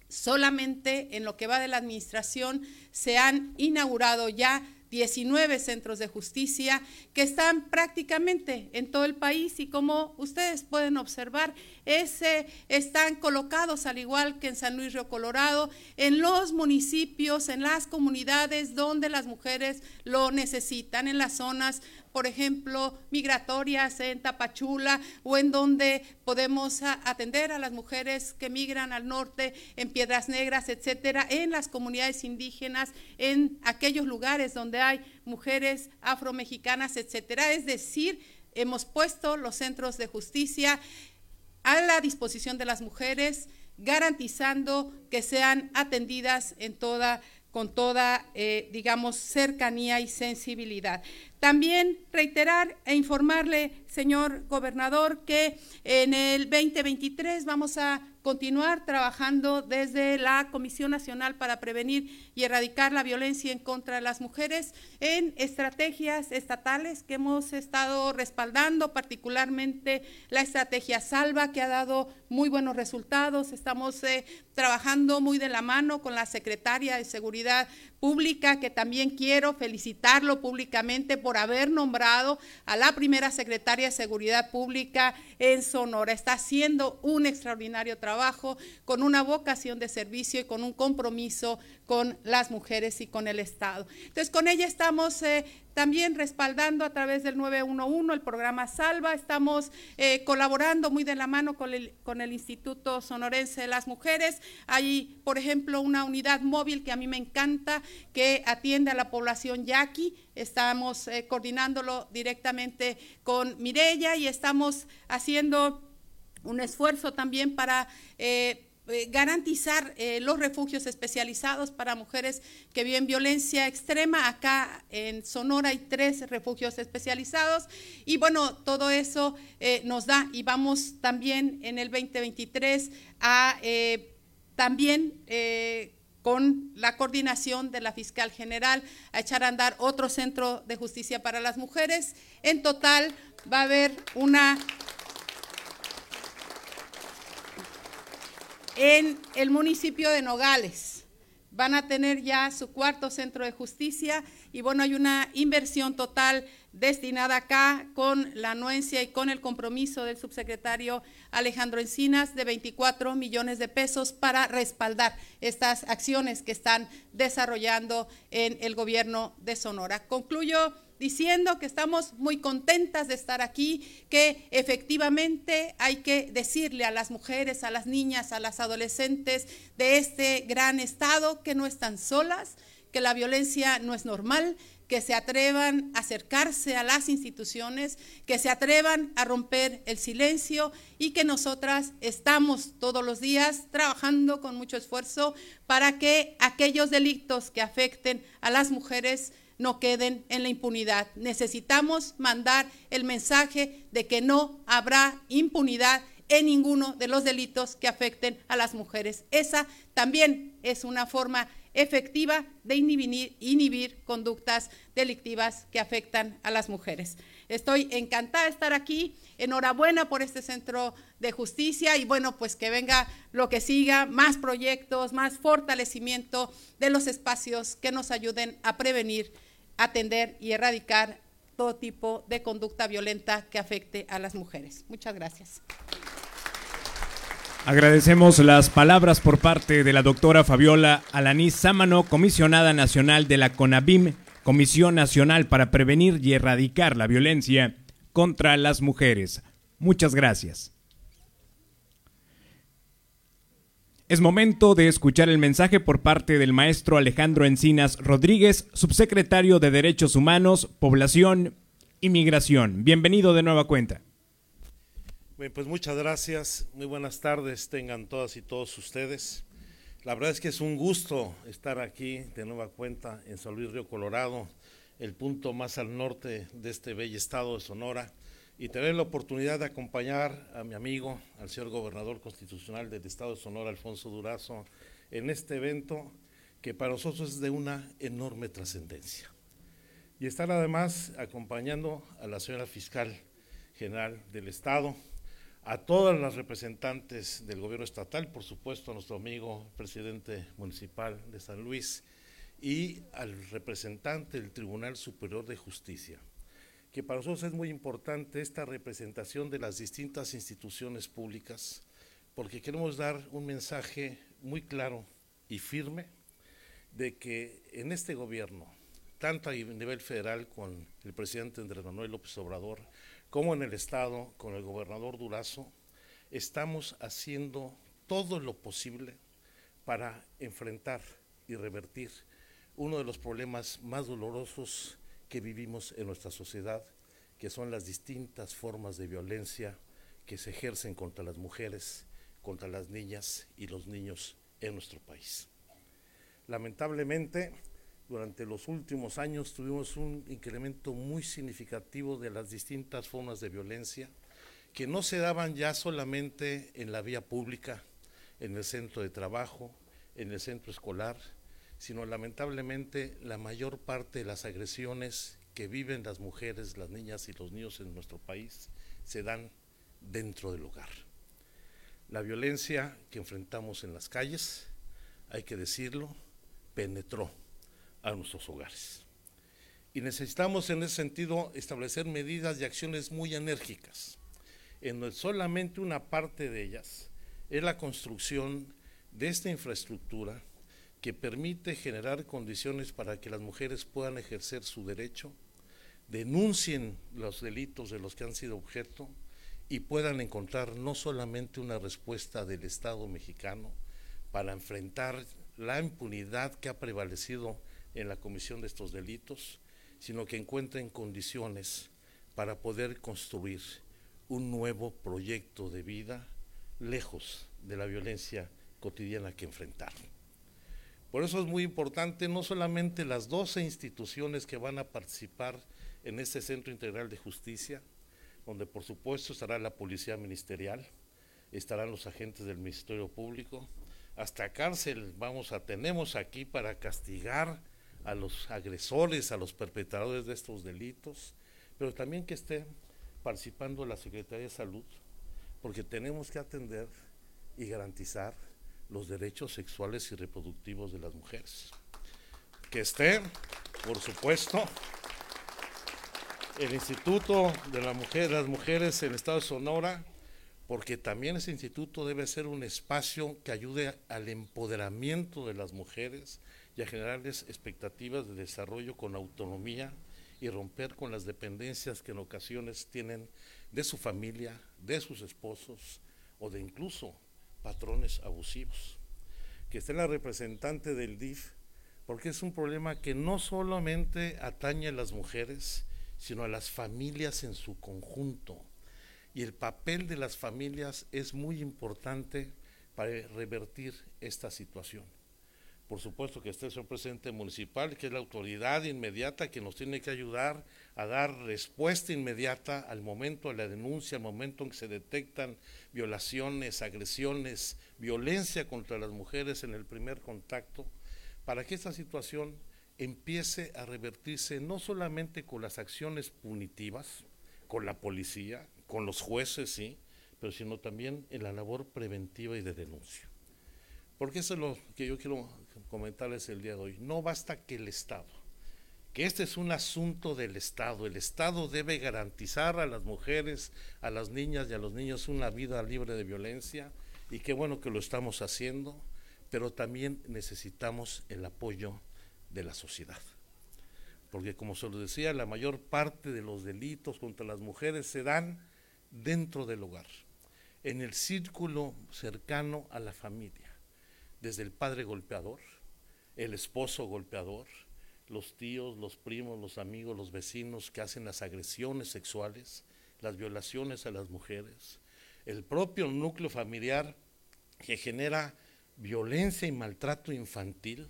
solamente en lo que va de la administración se han inaugurado ya 19 centros de justicia que están prácticamente en todo el país y como ustedes pueden observar, ese, están colocados al igual que en San Luis Río Colorado, en los municipios, en las comunidades donde las mujeres lo necesitan, en las zonas por ejemplo, migratorias en Tapachula o en donde podemos atender a las mujeres que migran al norte, en Piedras Negras, etcétera, en las comunidades indígenas, en aquellos lugares donde hay mujeres afromexicanas, etcétera. Es decir, hemos puesto los centros de justicia a la disposición de las mujeres, garantizando que sean atendidas en toda con toda, eh, digamos, cercanía y sensibilidad. También reiterar e informarle, señor gobernador, que en el 2023 vamos a continuar trabajando desde la Comisión Nacional para Prevenir y Erradicar la Violencia en contra de las Mujeres en estrategias estatales que hemos estado respaldando, particularmente la estrategia Salva, que ha dado muy buenos resultados. Estamos eh, trabajando muy de la mano con la secretaria de Seguridad Pública, que también quiero felicitarlo públicamente por haber nombrado a la primera secretaria de Seguridad Pública en Sonora. Está haciendo un extraordinario trabajo con una vocación de servicio y con un compromiso con las mujeres y con el Estado. Entonces, con ella estamos eh, también respaldando a través del 911 el programa Salva, estamos eh, colaborando muy de la mano con el, Instituto Sonorense de las Mujeres. Hay, por ejemplo, una unidad móvil que a mí me encanta, que atiende a la población yaqui. Estamos eh, coordinándolo directamente con Mirella y estamos haciendo un esfuerzo también para eh, garantizar eh, los refugios especializados para mujeres que viven violencia extrema. Acá en Sonora hay tres refugios especializados y bueno, todo eso eh, nos da y vamos también en el 2023 a también con la coordinación de la fiscal general a echar a andar otro centro de justicia para las mujeres. En total va a haber una en el municipio de Nogales. Van a tener ya su cuarto centro de justicia y bueno, hay una inversión total destinada acá con la anuencia y con el compromiso del subsecretario Alejandro Encinas de 24 millones de pesos para respaldar estas acciones que están desarrollando en el gobierno de Sonora. Concluyo diciendo que estamos muy contentas de estar aquí, que efectivamente hay que decirle a las mujeres, a las niñas, a las adolescentes de este gran estado que no están solas, que la violencia no es normal, que se atrevan a acercarse a las instituciones, que se atrevan a romper el silencio y que nosotras estamos todos los días trabajando con mucho esfuerzo para que aquellos delitos que afecten a las mujeres no queden en la impunidad. Necesitamos mandar el mensaje de que no habrá impunidad en ninguno de los delitos que afecten a las mujeres. Esa también es una forma efectiva de inhibir, conductas delictivas que afectan a las mujeres. Estoy encantada de estar aquí, enhorabuena por este centro de justicia y bueno, pues que venga lo que siga, más proyectos, más fortalecimiento de los espacios que nos ayuden a prevenir, atender y erradicar todo tipo de conducta violenta que afecte a las mujeres. Muchas gracias.
Agradecemos las palabras por parte de la doctora Fabiola Alaní Sámano, comisionada nacional de la CONABIM, Comisión Nacional para Prevenir y Erradicar la Violencia contra las Mujeres. Muchas gracias. Es momento de escuchar el mensaje por parte del maestro Alejandro Encinas Rodríguez, subsecretario de Derechos Humanos, Población y Migración. Bienvenido de nueva cuenta.
Pues muchas gracias, muy buenas tardes tengan todas y todos ustedes. La verdad es que es un gusto estar aquí de nueva cuenta en San Luis Río Colorado, el punto más al norte de este bello estado de Sonora, y tener la oportunidad de acompañar a mi amigo, al señor gobernador constitucional del estado de Sonora, Alfonso Durazo, en este evento que para nosotros es de una enorme trascendencia. Y estar además acompañando a la señora fiscal general del estado, a todas las representantes del gobierno estatal, por supuesto a nuestro amigo presidente municipal de San Luis y al representante del Tribunal Superior de Justicia, que para nosotros es muy importante esta representación de las distintas instituciones públicas, porque queremos dar un mensaje muy claro y firme de que en este gobierno, tanto a nivel federal con el presidente Andrés Manuel López Obrador, como en el Estado, con el gobernador Durazo, estamos haciendo todo lo posible para enfrentar y revertir uno de los problemas más dolorosos que vivimos en nuestra sociedad, que son las distintas formas de violencia que se ejercen contra las mujeres, contra las niñas y los niños en nuestro país. Lamentablemente, durante los últimos años tuvimos un incremento muy significativo de las distintas formas de violencia que no se daban ya solamente en la vía pública, en el centro de trabajo, en el centro escolar, sino lamentablemente la mayor parte de las agresiones que viven las mujeres, las niñas y los niños en nuestro país se dan dentro del hogar. La violencia que enfrentamos en las calles, hay que decirlo, penetró a nuestros hogares. Y necesitamos en ese sentido establecer medidas y acciones muy enérgicas. En solamente una parte de ellas es la construcción de esta infraestructura que permite generar condiciones para que las mujeres puedan ejercer su derecho, denuncien los delitos de los que han sido objeto y puedan encontrar no solamente una respuesta del Estado mexicano para enfrentar la impunidad que ha prevalecido en la comisión de estos delitos, sino que encuentren condiciones para poder construir un nuevo proyecto de vida lejos de la violencia cotidiana que enfrentar. Por eso es muy importante no solamente las 12 instituciones que van a participar en este Centro Integral de Justicia, donde por supuesto estará la Policía Ministerial, estarán los agentes del Ministerio Público, hasta cárcel vamos a tenemos aquí para castigar a los agresores, a los perpetradores de estos delitos, pero también que esté participando la Secretaría de Salud, porque tenemos que atender y garantizar los derechos sexuales y reproductivos de las mujeres. Que esté, por supuesto, el Instituto de la Mujer, las Mujeres en el Estado de Sonora, porque también ese instituto debe ser un espacio que ayude al empoderamiento de las mujeres, y a generarles expectativas de desarrollo con autonomía y romper con las dependencias que en ocasiones tienen de su familia, de sus esposos o de incluso patrones abusivos. Que esté la representante del DIF, porque es un problema que no solamente atañe a las mujeres, sino a las familias en su conjunto. Y el papel de las familias es muy importante para revertir esta situación por supuesto que esté el señor presidente municipal, que es la autoridad inmediata que nos tiene que ayudar a dar respuesta inmediata al momento de la denuncia, al momento en que se detectan violaciones, agresiones, violencia contra las mujeres en el primer contacto, para que esta situación empiece a revertirse no solamente con las acciones punitivas, con la policía, con los jueces, sí, pero sino también en la labor preventiva y de denuncia. Porque eso es lo que yo quiero comentarles el día de hoy. No basta que el Estado, que este es un asunto del Estado, el Estado debe garantizar a las mujeres, a las niñas y a los niños una vida libre de violencia, y qué bueno que lo estamos haciendo, pero también necesitamos el apoyo de la sociedad. Porque como se lo decía, la mayor parte de los delitos contra las mujeres se dan dentro del hogar, en el círculo cercano a la familia, desde el padre golpeador, el esposo golpeador, los tíos, los primos, los amigos, los vecinos que hacen las agresiones sexuales, las violaciones a las mujeres, el propio núcleo familiar que genera violencia y maltrato infantil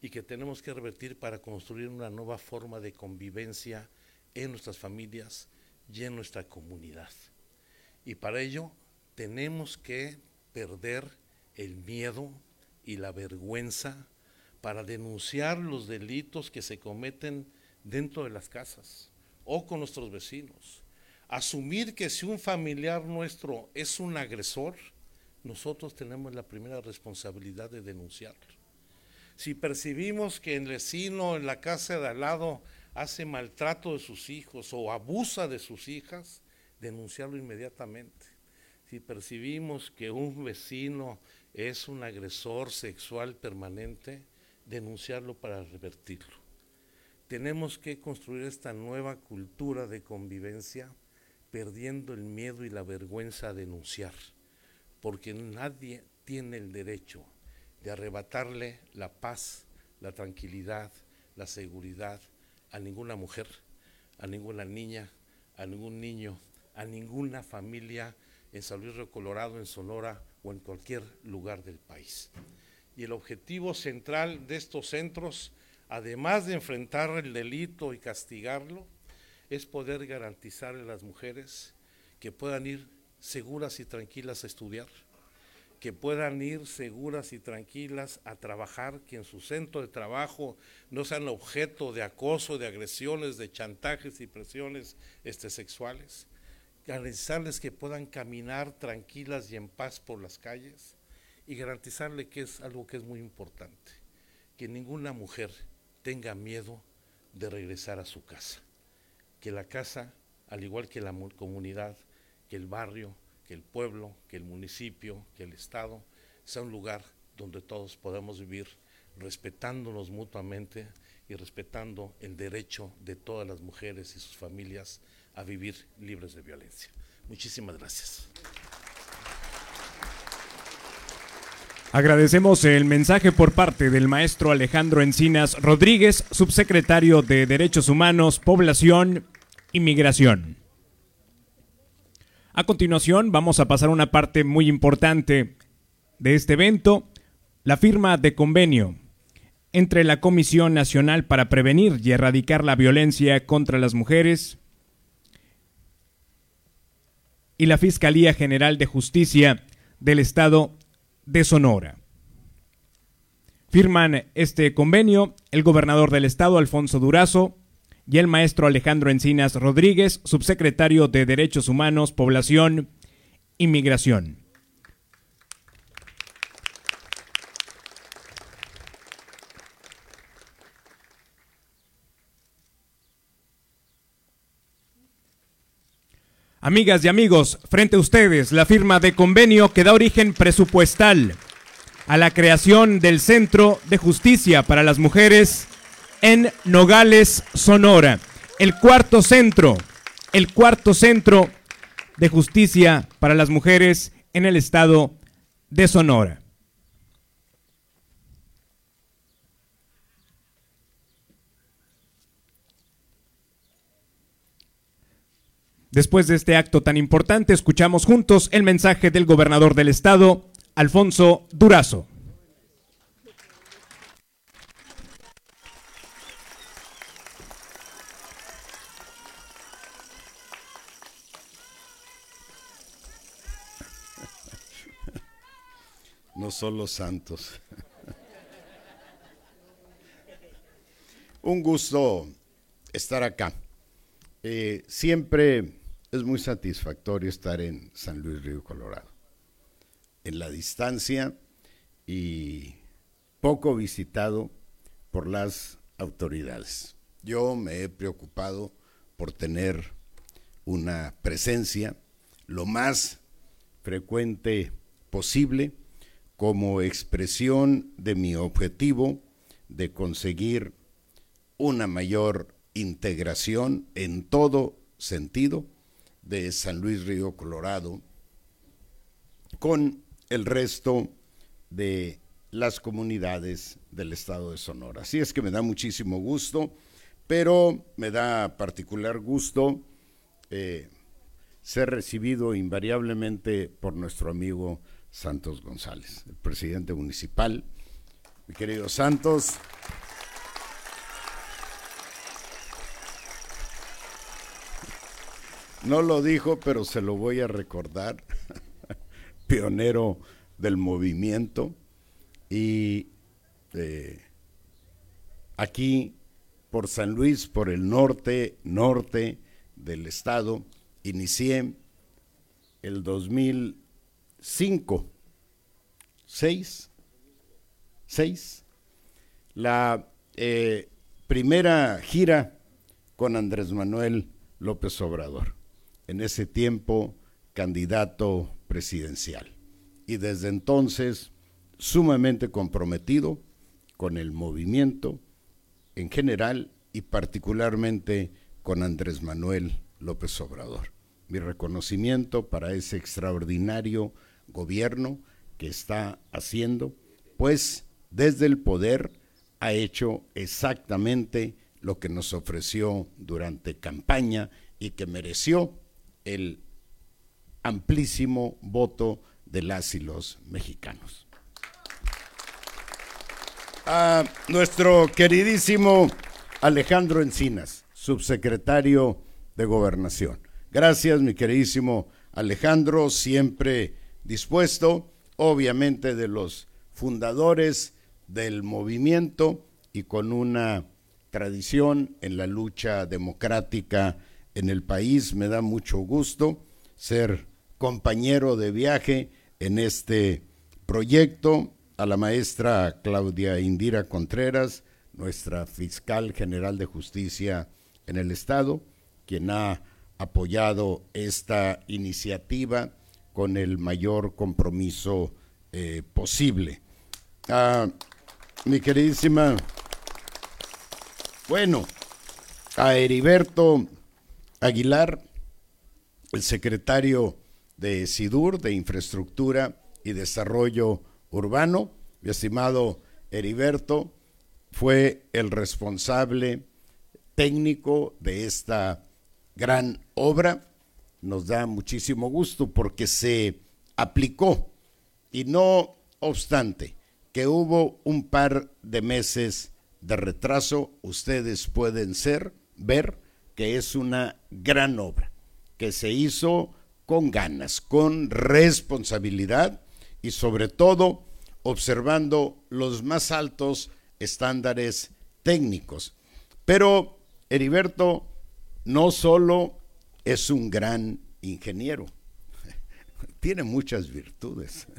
y que tenemos que revertir para construir una nueva forma de convivencia en nuestras familias y en nuestra comunidad. Y para ello tenemos que perder el miedo y la vergüenza para denunciar los delitos que se cometen dentro de las casas o con nuestros vecinos. Asumir que si un familiar nuestro es un agresor, nosotros tenemos la primera responsabilidad de denunciarlo. Si percibimos que el vecino en la casa de al lado hace maltrato de sus hijos o abusa de sus hijas, denunciarlo inmediatamente. Si percibimos que un vecino es un agresor sexual permanente, denunciarlo para revertirlo. Tenemos que construir esta nueva cultura de convivencia perdiendo el miedo y la vergüenza a denunciar, porque nadie tiene el derecho de arrebatarle la paz, la tranquilidad, la seguridad a ninguna mujer, a ninguna niña, a ningún niño, a ninguna familia en San Luis Río Colorado, en Sonora o en cualquier lugar del país. Y el objetivo central de estos centros, además de enfrentar el delito y castigarlo, es poder garantizarle a las mujeres que puedan ir seguras y tranquilas a estudiar, que puedan ir seguras y tranquilas a trabajar, que en su centro de trabajo no sean objeto de acoso, de agresiones, de chantajes y presiones este, sexuales, garantizarles que puedan caminar tranquilas y en paz por las calles y garantizarle que es algo que es muy importante, que ninguna mujer tenga miedo de regresar a su casa, que la casa, al igual que la comunidad, que el barrio, que el pueblo, que el municipio, que el Estado, sea un lugar donde todos podamos vivir respetándonos mutuamente y respetando el derecho de todas las mujeres y sus familias a vivir libres de violencia. Muchísimas gracias.
Agradecemos el mensaje por parte del maestro Alejandro Encinas Rodríguez, subsecretario de Derechos Humanos, Población y Migración. A continuación vamos a pasar a una parte muy importante de este evento, la firma de convenio entre la Comisión Nacional para Prevenir y Erradicar la Violencia contra las Mujeres y la Fiscalía General de Justicia del Estado de Sonora. Firman este convenio el gobernador del Estado, Alfonso Durazo, y el maestro Alejandro Encinas Rodríguez, subsecretario de Derechos Humanos, Población y Migración. Amigas y amigos, frente a ustedes la firma de convenio que da origen presupuestal a la creación del Centro de Justicia para las Mujeres en Nogales, Sonora. El cuarto centro, el cuarto centro de justicia para las mujeres en el estado de Sonora. Después de este acto tan importante, escuchamos juntos el mensaje del gobernador del estado, Alfonso Durazo.
no son los santos. un gusto estar acá. Eh, siempre es muy satisfactorio estar en San Luis Río Colorado. En la distancia y poco visitado por las autoridades. Yo me he preocupado por tener una presencia lo más frecuente posible como expresión de mi objetivo de conseguir una mayor integración en todo sentido de San Luis Río Colorado con el resto de las comunidades del estado de Sonora. Así es que me da muchísimo gusto, pero me da particular gusto eh, ser recibido invariablemente por nuestro amigo Santos González, el presidente municipal. Mi querido Santos, no lo dijo, pero se lo voy a recordar, pionero del movimiento. Y eh, aquí por San Luis, por el norte, norte del estado, inicié el 2005, 6, 6, la eh, primera gira con Andrés Manuel López Obrador, en ese tiempo candidato presidencial. Y desde entonces sumamente comprometido con el movimiento en general y particularmente con Andrés Manuel López Obrador. Mi reconocimiento para ese extraordinario gobierno que está haciendo, pues desde el poder ha hecho exactamente lo que nos ofreció durante campaña y que mereció el amplísimo voto de las y los mexicanos a nuestro queridísimo Alejandro Encinas, subsecretario de Gobernación. Gracias, mi queridísimo Alejandro, siempre dispuesto, obviamente de los fundadores del movimiento y con una tradición en la lucha democrática en el país. Me da mucho gusto ser compañero de viaje en este proyecto a la maestra Claudia Indira Contreras, nuestra fiscal general de justicia en el Estado, quien ha apoyado esta iniciativa con el mayor compromiso eh, posible. A mi queridísima, bueno, a Heriberto Aguilar, el secretario de SIDUR, de Infraestructura y Desarrollo urbano. Mi estimado Heriberto fue el responsable técnico de esta gran obra. Nos da muchísimo gusto porque se aplicó y no obstante que hubo un par de meses de retraso, ustedes pueden ser, ver que es una gran obra, que se hizo con ganas, con responsabilidad y sobre todo observando los más altos estándares técnicos. Pero Heriberto no solo es un gran ingeniero, tiene muchas virtudes.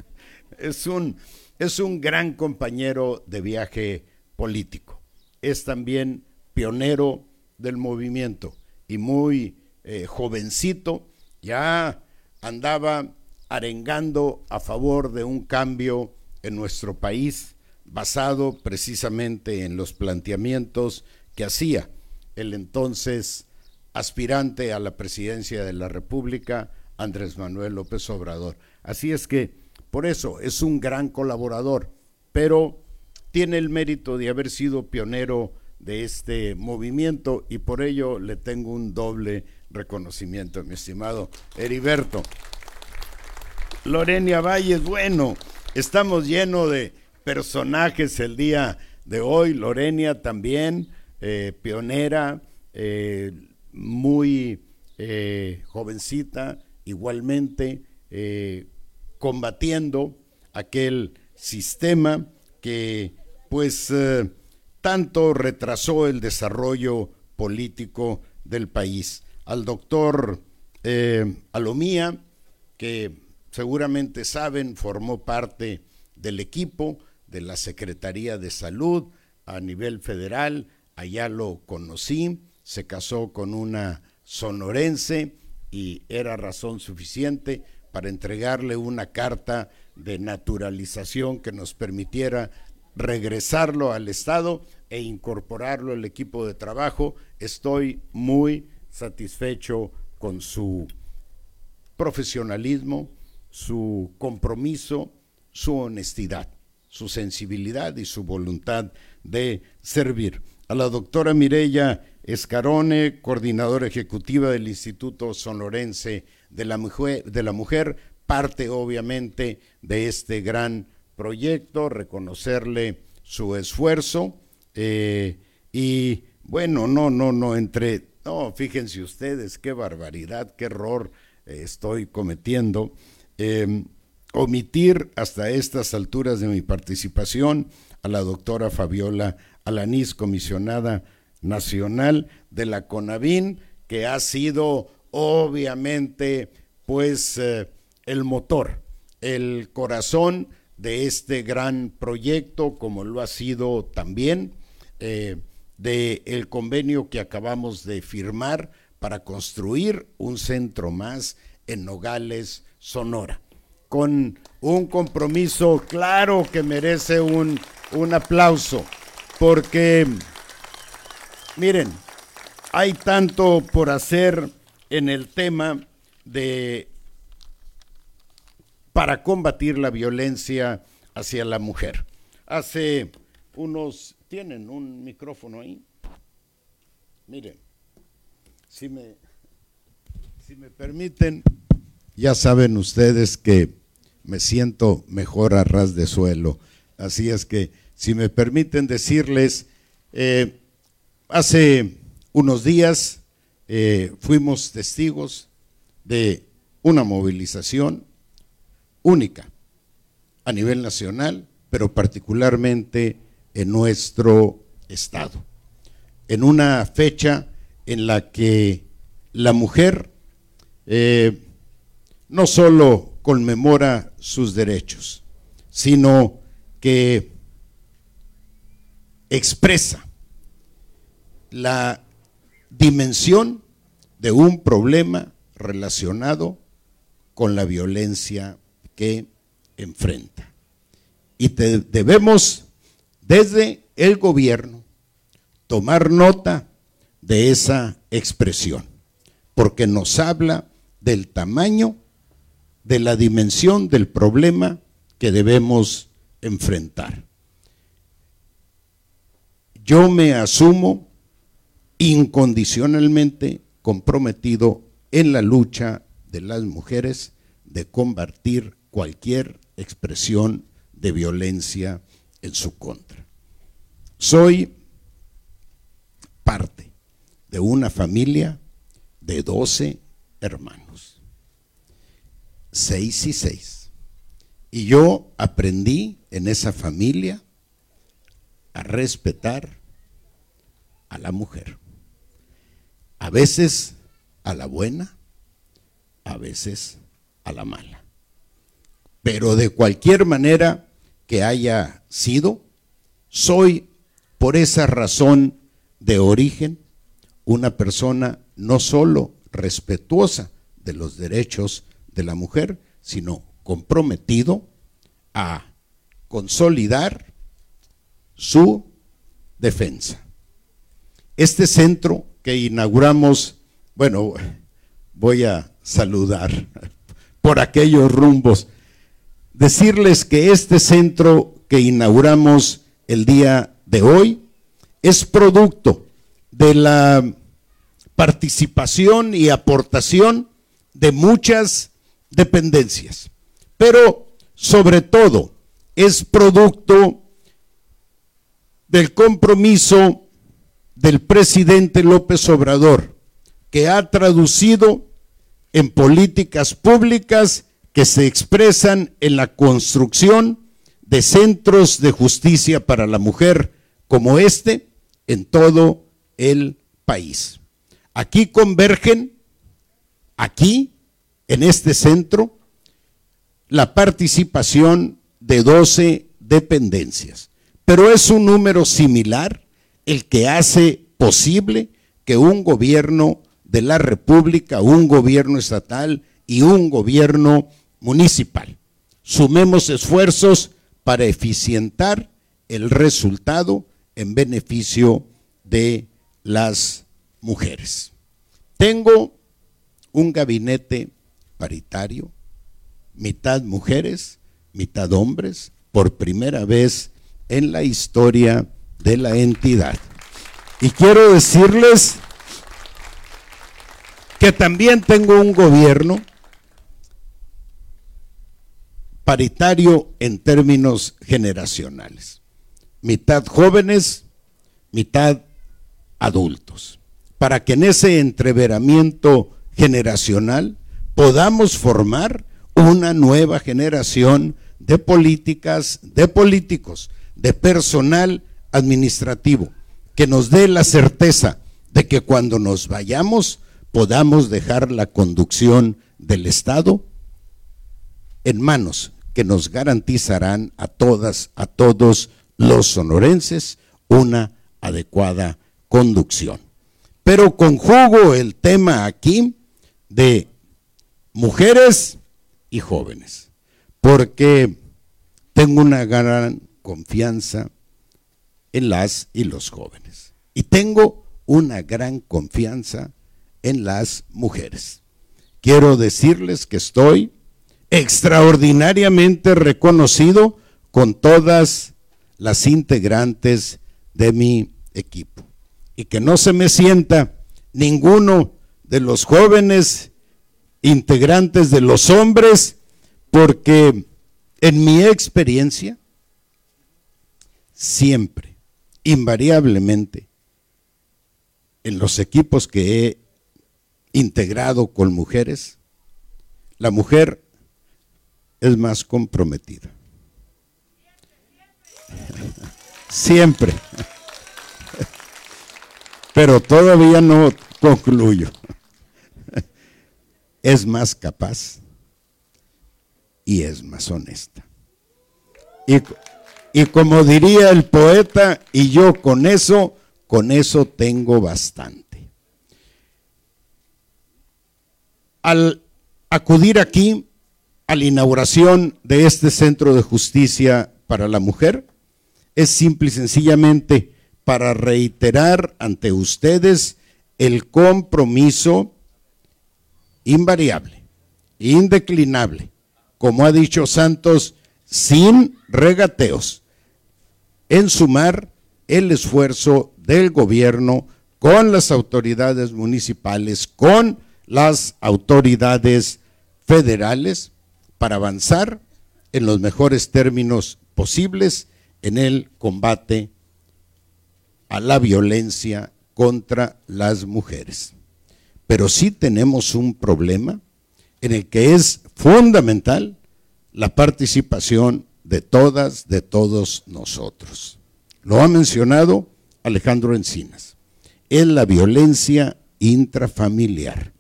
Es un, es un gran compañero de viaje político. Es también pionero del movimiento y muy eh, jovencito ya andaba arengando a favor de un cambio en nuestro país basado precisamente en los planteamientos que hacía el entonces aspirante a la presidencia de la República, Andrés Manuel López Obrador. Así es que, por eso, es un gran colaborador, pero tiene el mérito de haber sido pionero de este movimiento y por ello le tengo un doble reconocimiento, mi estimado Heriberto. Lorenia Valles, bueno, estamos llenos de personajes el día de hoy. Lorenia también, eh, pionera, eh, muy eh, jovencita, igualmente combatiendo aquel sistema que pues tanto retrasó el desarrollo político del país. Al doctor eh, Alomía, que seguramente saben, formó parte del equipo de la Secretaría de Salud a nivel federal, allá lo conocí, se casó con una sonorense y era razón suficiente para entregarle una carta de naturalización que nos permitiera regresarlo al Estado e incorporarlo al equipo de trabajo. Estoy muy satisfecho con su profesionalismo, su compromiso, su honestidad, su sensibilidad y su voluntad de servir. A la doctora Mireya Escarone, coordinadora ejecutiva del Instituto Sonorense de la Mujer, de la mujer parte obviamente de este gran proyecto, reconocerle su esfuerzo eh, y bueno, no, no, no, entre, no, fíjense ustedes, qué barbaridad, qué error eh, estoy cometiendo. Em, omitir hasta estas alturas de mi participación a la doctora Fabiola Alanís, comisionada nacional de la CONAVIN, que ha sido obviamente pues eh, el motor, el corazón de este gran proyecto, como lo ha sido también eh, del el convenio que acabamos de firmar para construir un centro más en Nogales, Sonora, con un compromiso claro que merece un, un aplauso, porque, miren, hay tanto por hacer en el tema de para combatir la violencia hacia la mujer. Hace unos, ¿tienen un micrófono ahí? Miren, si me, si me permiten, ya saben ustedes que me siento mejor a ras de suelo. Así es que, si me permiten decirles, eh, hace unos días eh, fuimos testigos de una movilización única a nivel nacional, pero particularmente en nuestro estado, en una fecha en la que la mujer eh, no solo conmemora sus derechos, sino que expresa la dimensión de un problema relacionado con la violencia que enfrenta. Y debemos desde el gobierno tomar nota de esa expresión, porque nos habla del tamaño, de la dimensión del problema que debemos enfrentar. Yo me asumo incondicionalmente comprometido en la lucha de las mujeres de combatir cualquier expresión de violencia en su contra. Soy parte de una familia de 12 hermanos, seis y seis. Y yo aprendí en esa familia a respetar a la mujer. A veces a la buena, a veces a la mala. Pero de cualquier manera que haya sido, soy por esa razón de origen una persona no solo respetuosa de los derechos de la mujer, sino comprometido a consolidar su defensa. Este centro que inauguramos, bueno, voy a saludar por aquellos rumbos, decirles que este centro que inauguramos el día de hoy es producto de la participación y aportación de muchas dependencias, pero sobre todo es producto del compromiso del presidente López Obrador, que ha traducido en políticas públicas que se expresan en la construcción de centros de justicia para la mujer como este en todo el país. Aquí convergen, aquí, en este centro, la participación de 12 dependencias. Pero es un número similar el que hace posible que un gobierno de la República, un gobierno estatal y un gobierno municipal. Sumemos esfuerzos para eficientar el resultado en beneficio de las mujeres. Tengo un gabinete paritario, mitad mujeres, mitad hombres, por primera vez en la historia de la entidad. Y quiero decirles que también tengo un gobierno paritario en términos generacionales. Mitad jóvenes, mitad adultos. Para que en ese entreveramiento generacional podamos formar una nueva generación de políticas, de políticos, de personal administrativo, que nos dé la certeza de que cuando nos vayamos podamos dejar la conducción del Estado en manos que nos garantizarán a todas, a todos los sonorenses una adecuada conducción. Pero conjugo el tema aquí de mujeres y jóvenes, porque tengo una gran confianza en las y los jóvenes. Y tengo una gran confianza en las mujeres. Quiero decirles que estoy extraordinariamente reconocido con todas las integrantes de mi equipo. Y que no se me sienta ninguno de los jóvenes integrantes de los hombres, porque en mi experiencia, siempre, invariablemente, en los equipos que he integrado con mujeres, la mujer es más comprometida. Siempre. Pero todavía no concluyo. Es más capaz y es más honesta. Y, y como diría el poeta, y yo con eso, con eso tengo bastante. Al acudir aquí a la inauguración de este centro de justicia para la mujer, es simple y sencillamente para reiterar ante ustedes el compromiso invariable, indeclinable, como ha dicho Santos, sin regateos, en sumar el esfuerzo del gobierno con las autoridades municipales, con las autoridades federales, para avanzar en los mejores términos posibles en el combate a la violencia contra las mujeres. Pero sí tenemos un problema en el que es fundamental la participación de todas, de todos nosotros. Lo ha mencionado Alejandro Encinas. Es la violencia intrafamiliar.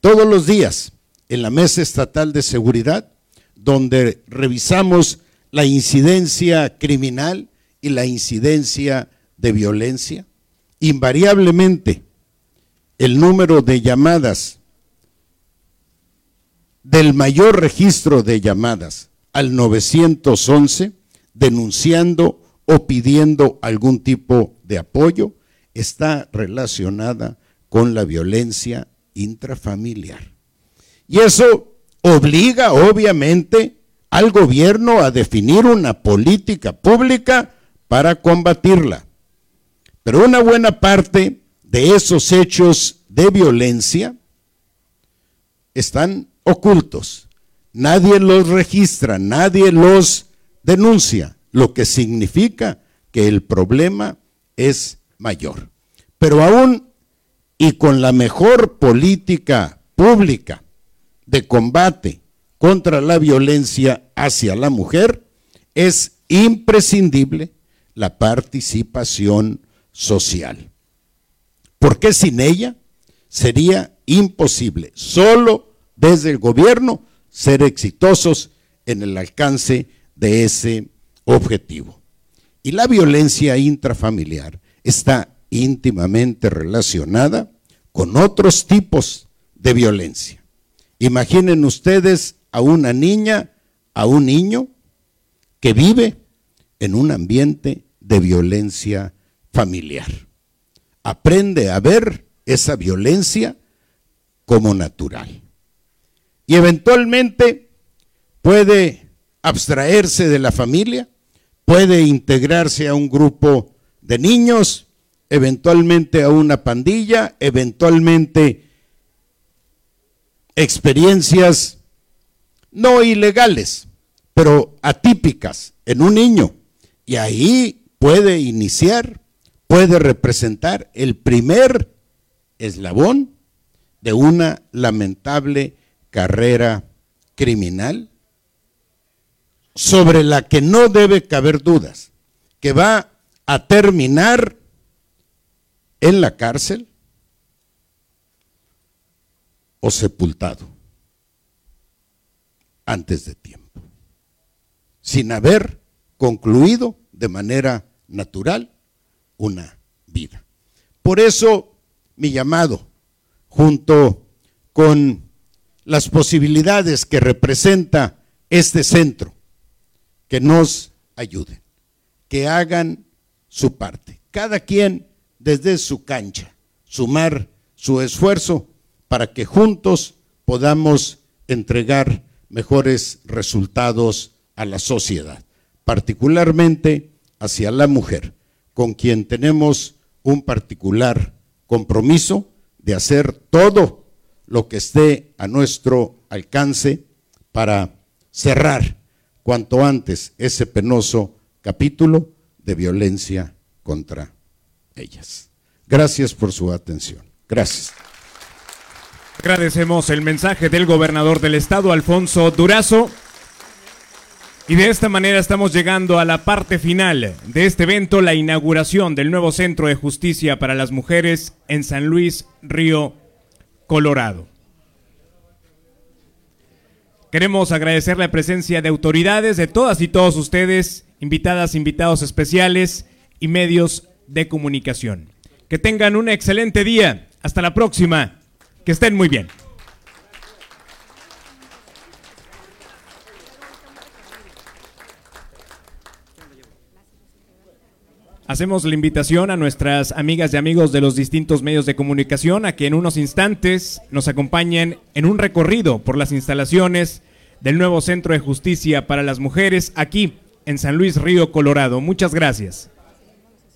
Todos los días en la Mesa Estatal de Seguridad, donde revisamos la incidencia criminal y la incidencia de violencia, invariablemente el número de llamadas del mayor registro de llamadas al 911 denunciando o pidiendo algún tipo de apoyo está relacionada con la violencia intrafamiliar. Y eso obliga obviamente al gobierno a definir una política pública para combatirla. Pero una buena parte de esos hechos de violencia están ocultos. Nadie los registra, nadie los denuncia, lo que significa que el problema es mayor. Pero aún y con la mejor política pública de combate contra la violencia hacia la mujer, es imprescindible la participación social. Porque sin ella sería imposible, solo desde el gobierno, ser exitosos en el alcance de ese objetivo. Y la violencia intrafamiliar está íntimamente relacionada con otros tipos de violencia. Imaginen ustedes a una niña, a un niño que vive en un ambiente de violencia familiar. Aprende a ver esa violencia como natural. Y eventualmente puede abstraerse de la familia, puede integrarse a un grupo de niños, eventualmente a una pandilla, eventualmente experiencias no ilegales, pero atípicas en un niño. Y ahí puede iniciar, puede representar el primer eslabón de una lamentable carrera criminal sobre la que no debe caber dudas, que va a terminar en la cárcel o sepultado antes de tiempo, sin haber concluido de manera natural una vida. Por eso mi llamado, junto con las posibilidades que representa este centro, que nos ayuden, que hagan su parte, cada quien desde su cancha, sumar su esfuerzo para que juntos podamos entregar mejores resultados a la sociedad, particularmente hacia la mujer, con quien tenemos un particular compromiso de hacer todo lo que esté a nuestro alcance para cerrar cuanto antes ese penoso capítulo de violencia contra ellas. Gracias por su atención. Gracias.
Agradecemos el mensaje del gobernador del estado, Alfonso Durazo. Y de esta manera estamos llegando a la parte final de este evento, la inauguración del nuevo Centro de Justicia para las Mujeres en San Luis, Río, Colorado. Queremos agradecer la presencia de autoridades, de todas y todos ustedes, invitadas, invitados especiales y medios de comunicación. Que tengan un excelente día. Hasta la próxima. Que estén muy bien. Hacemos la invitación a nuestras amigas y amigos de los distintos medios de comunicación a que en unos instantes nos acompañen en un recorrido por las instalaciones del nuevo Centro de Justicia para las Mujeres aquí en San Luis Río, Colorado. Muchas gracias.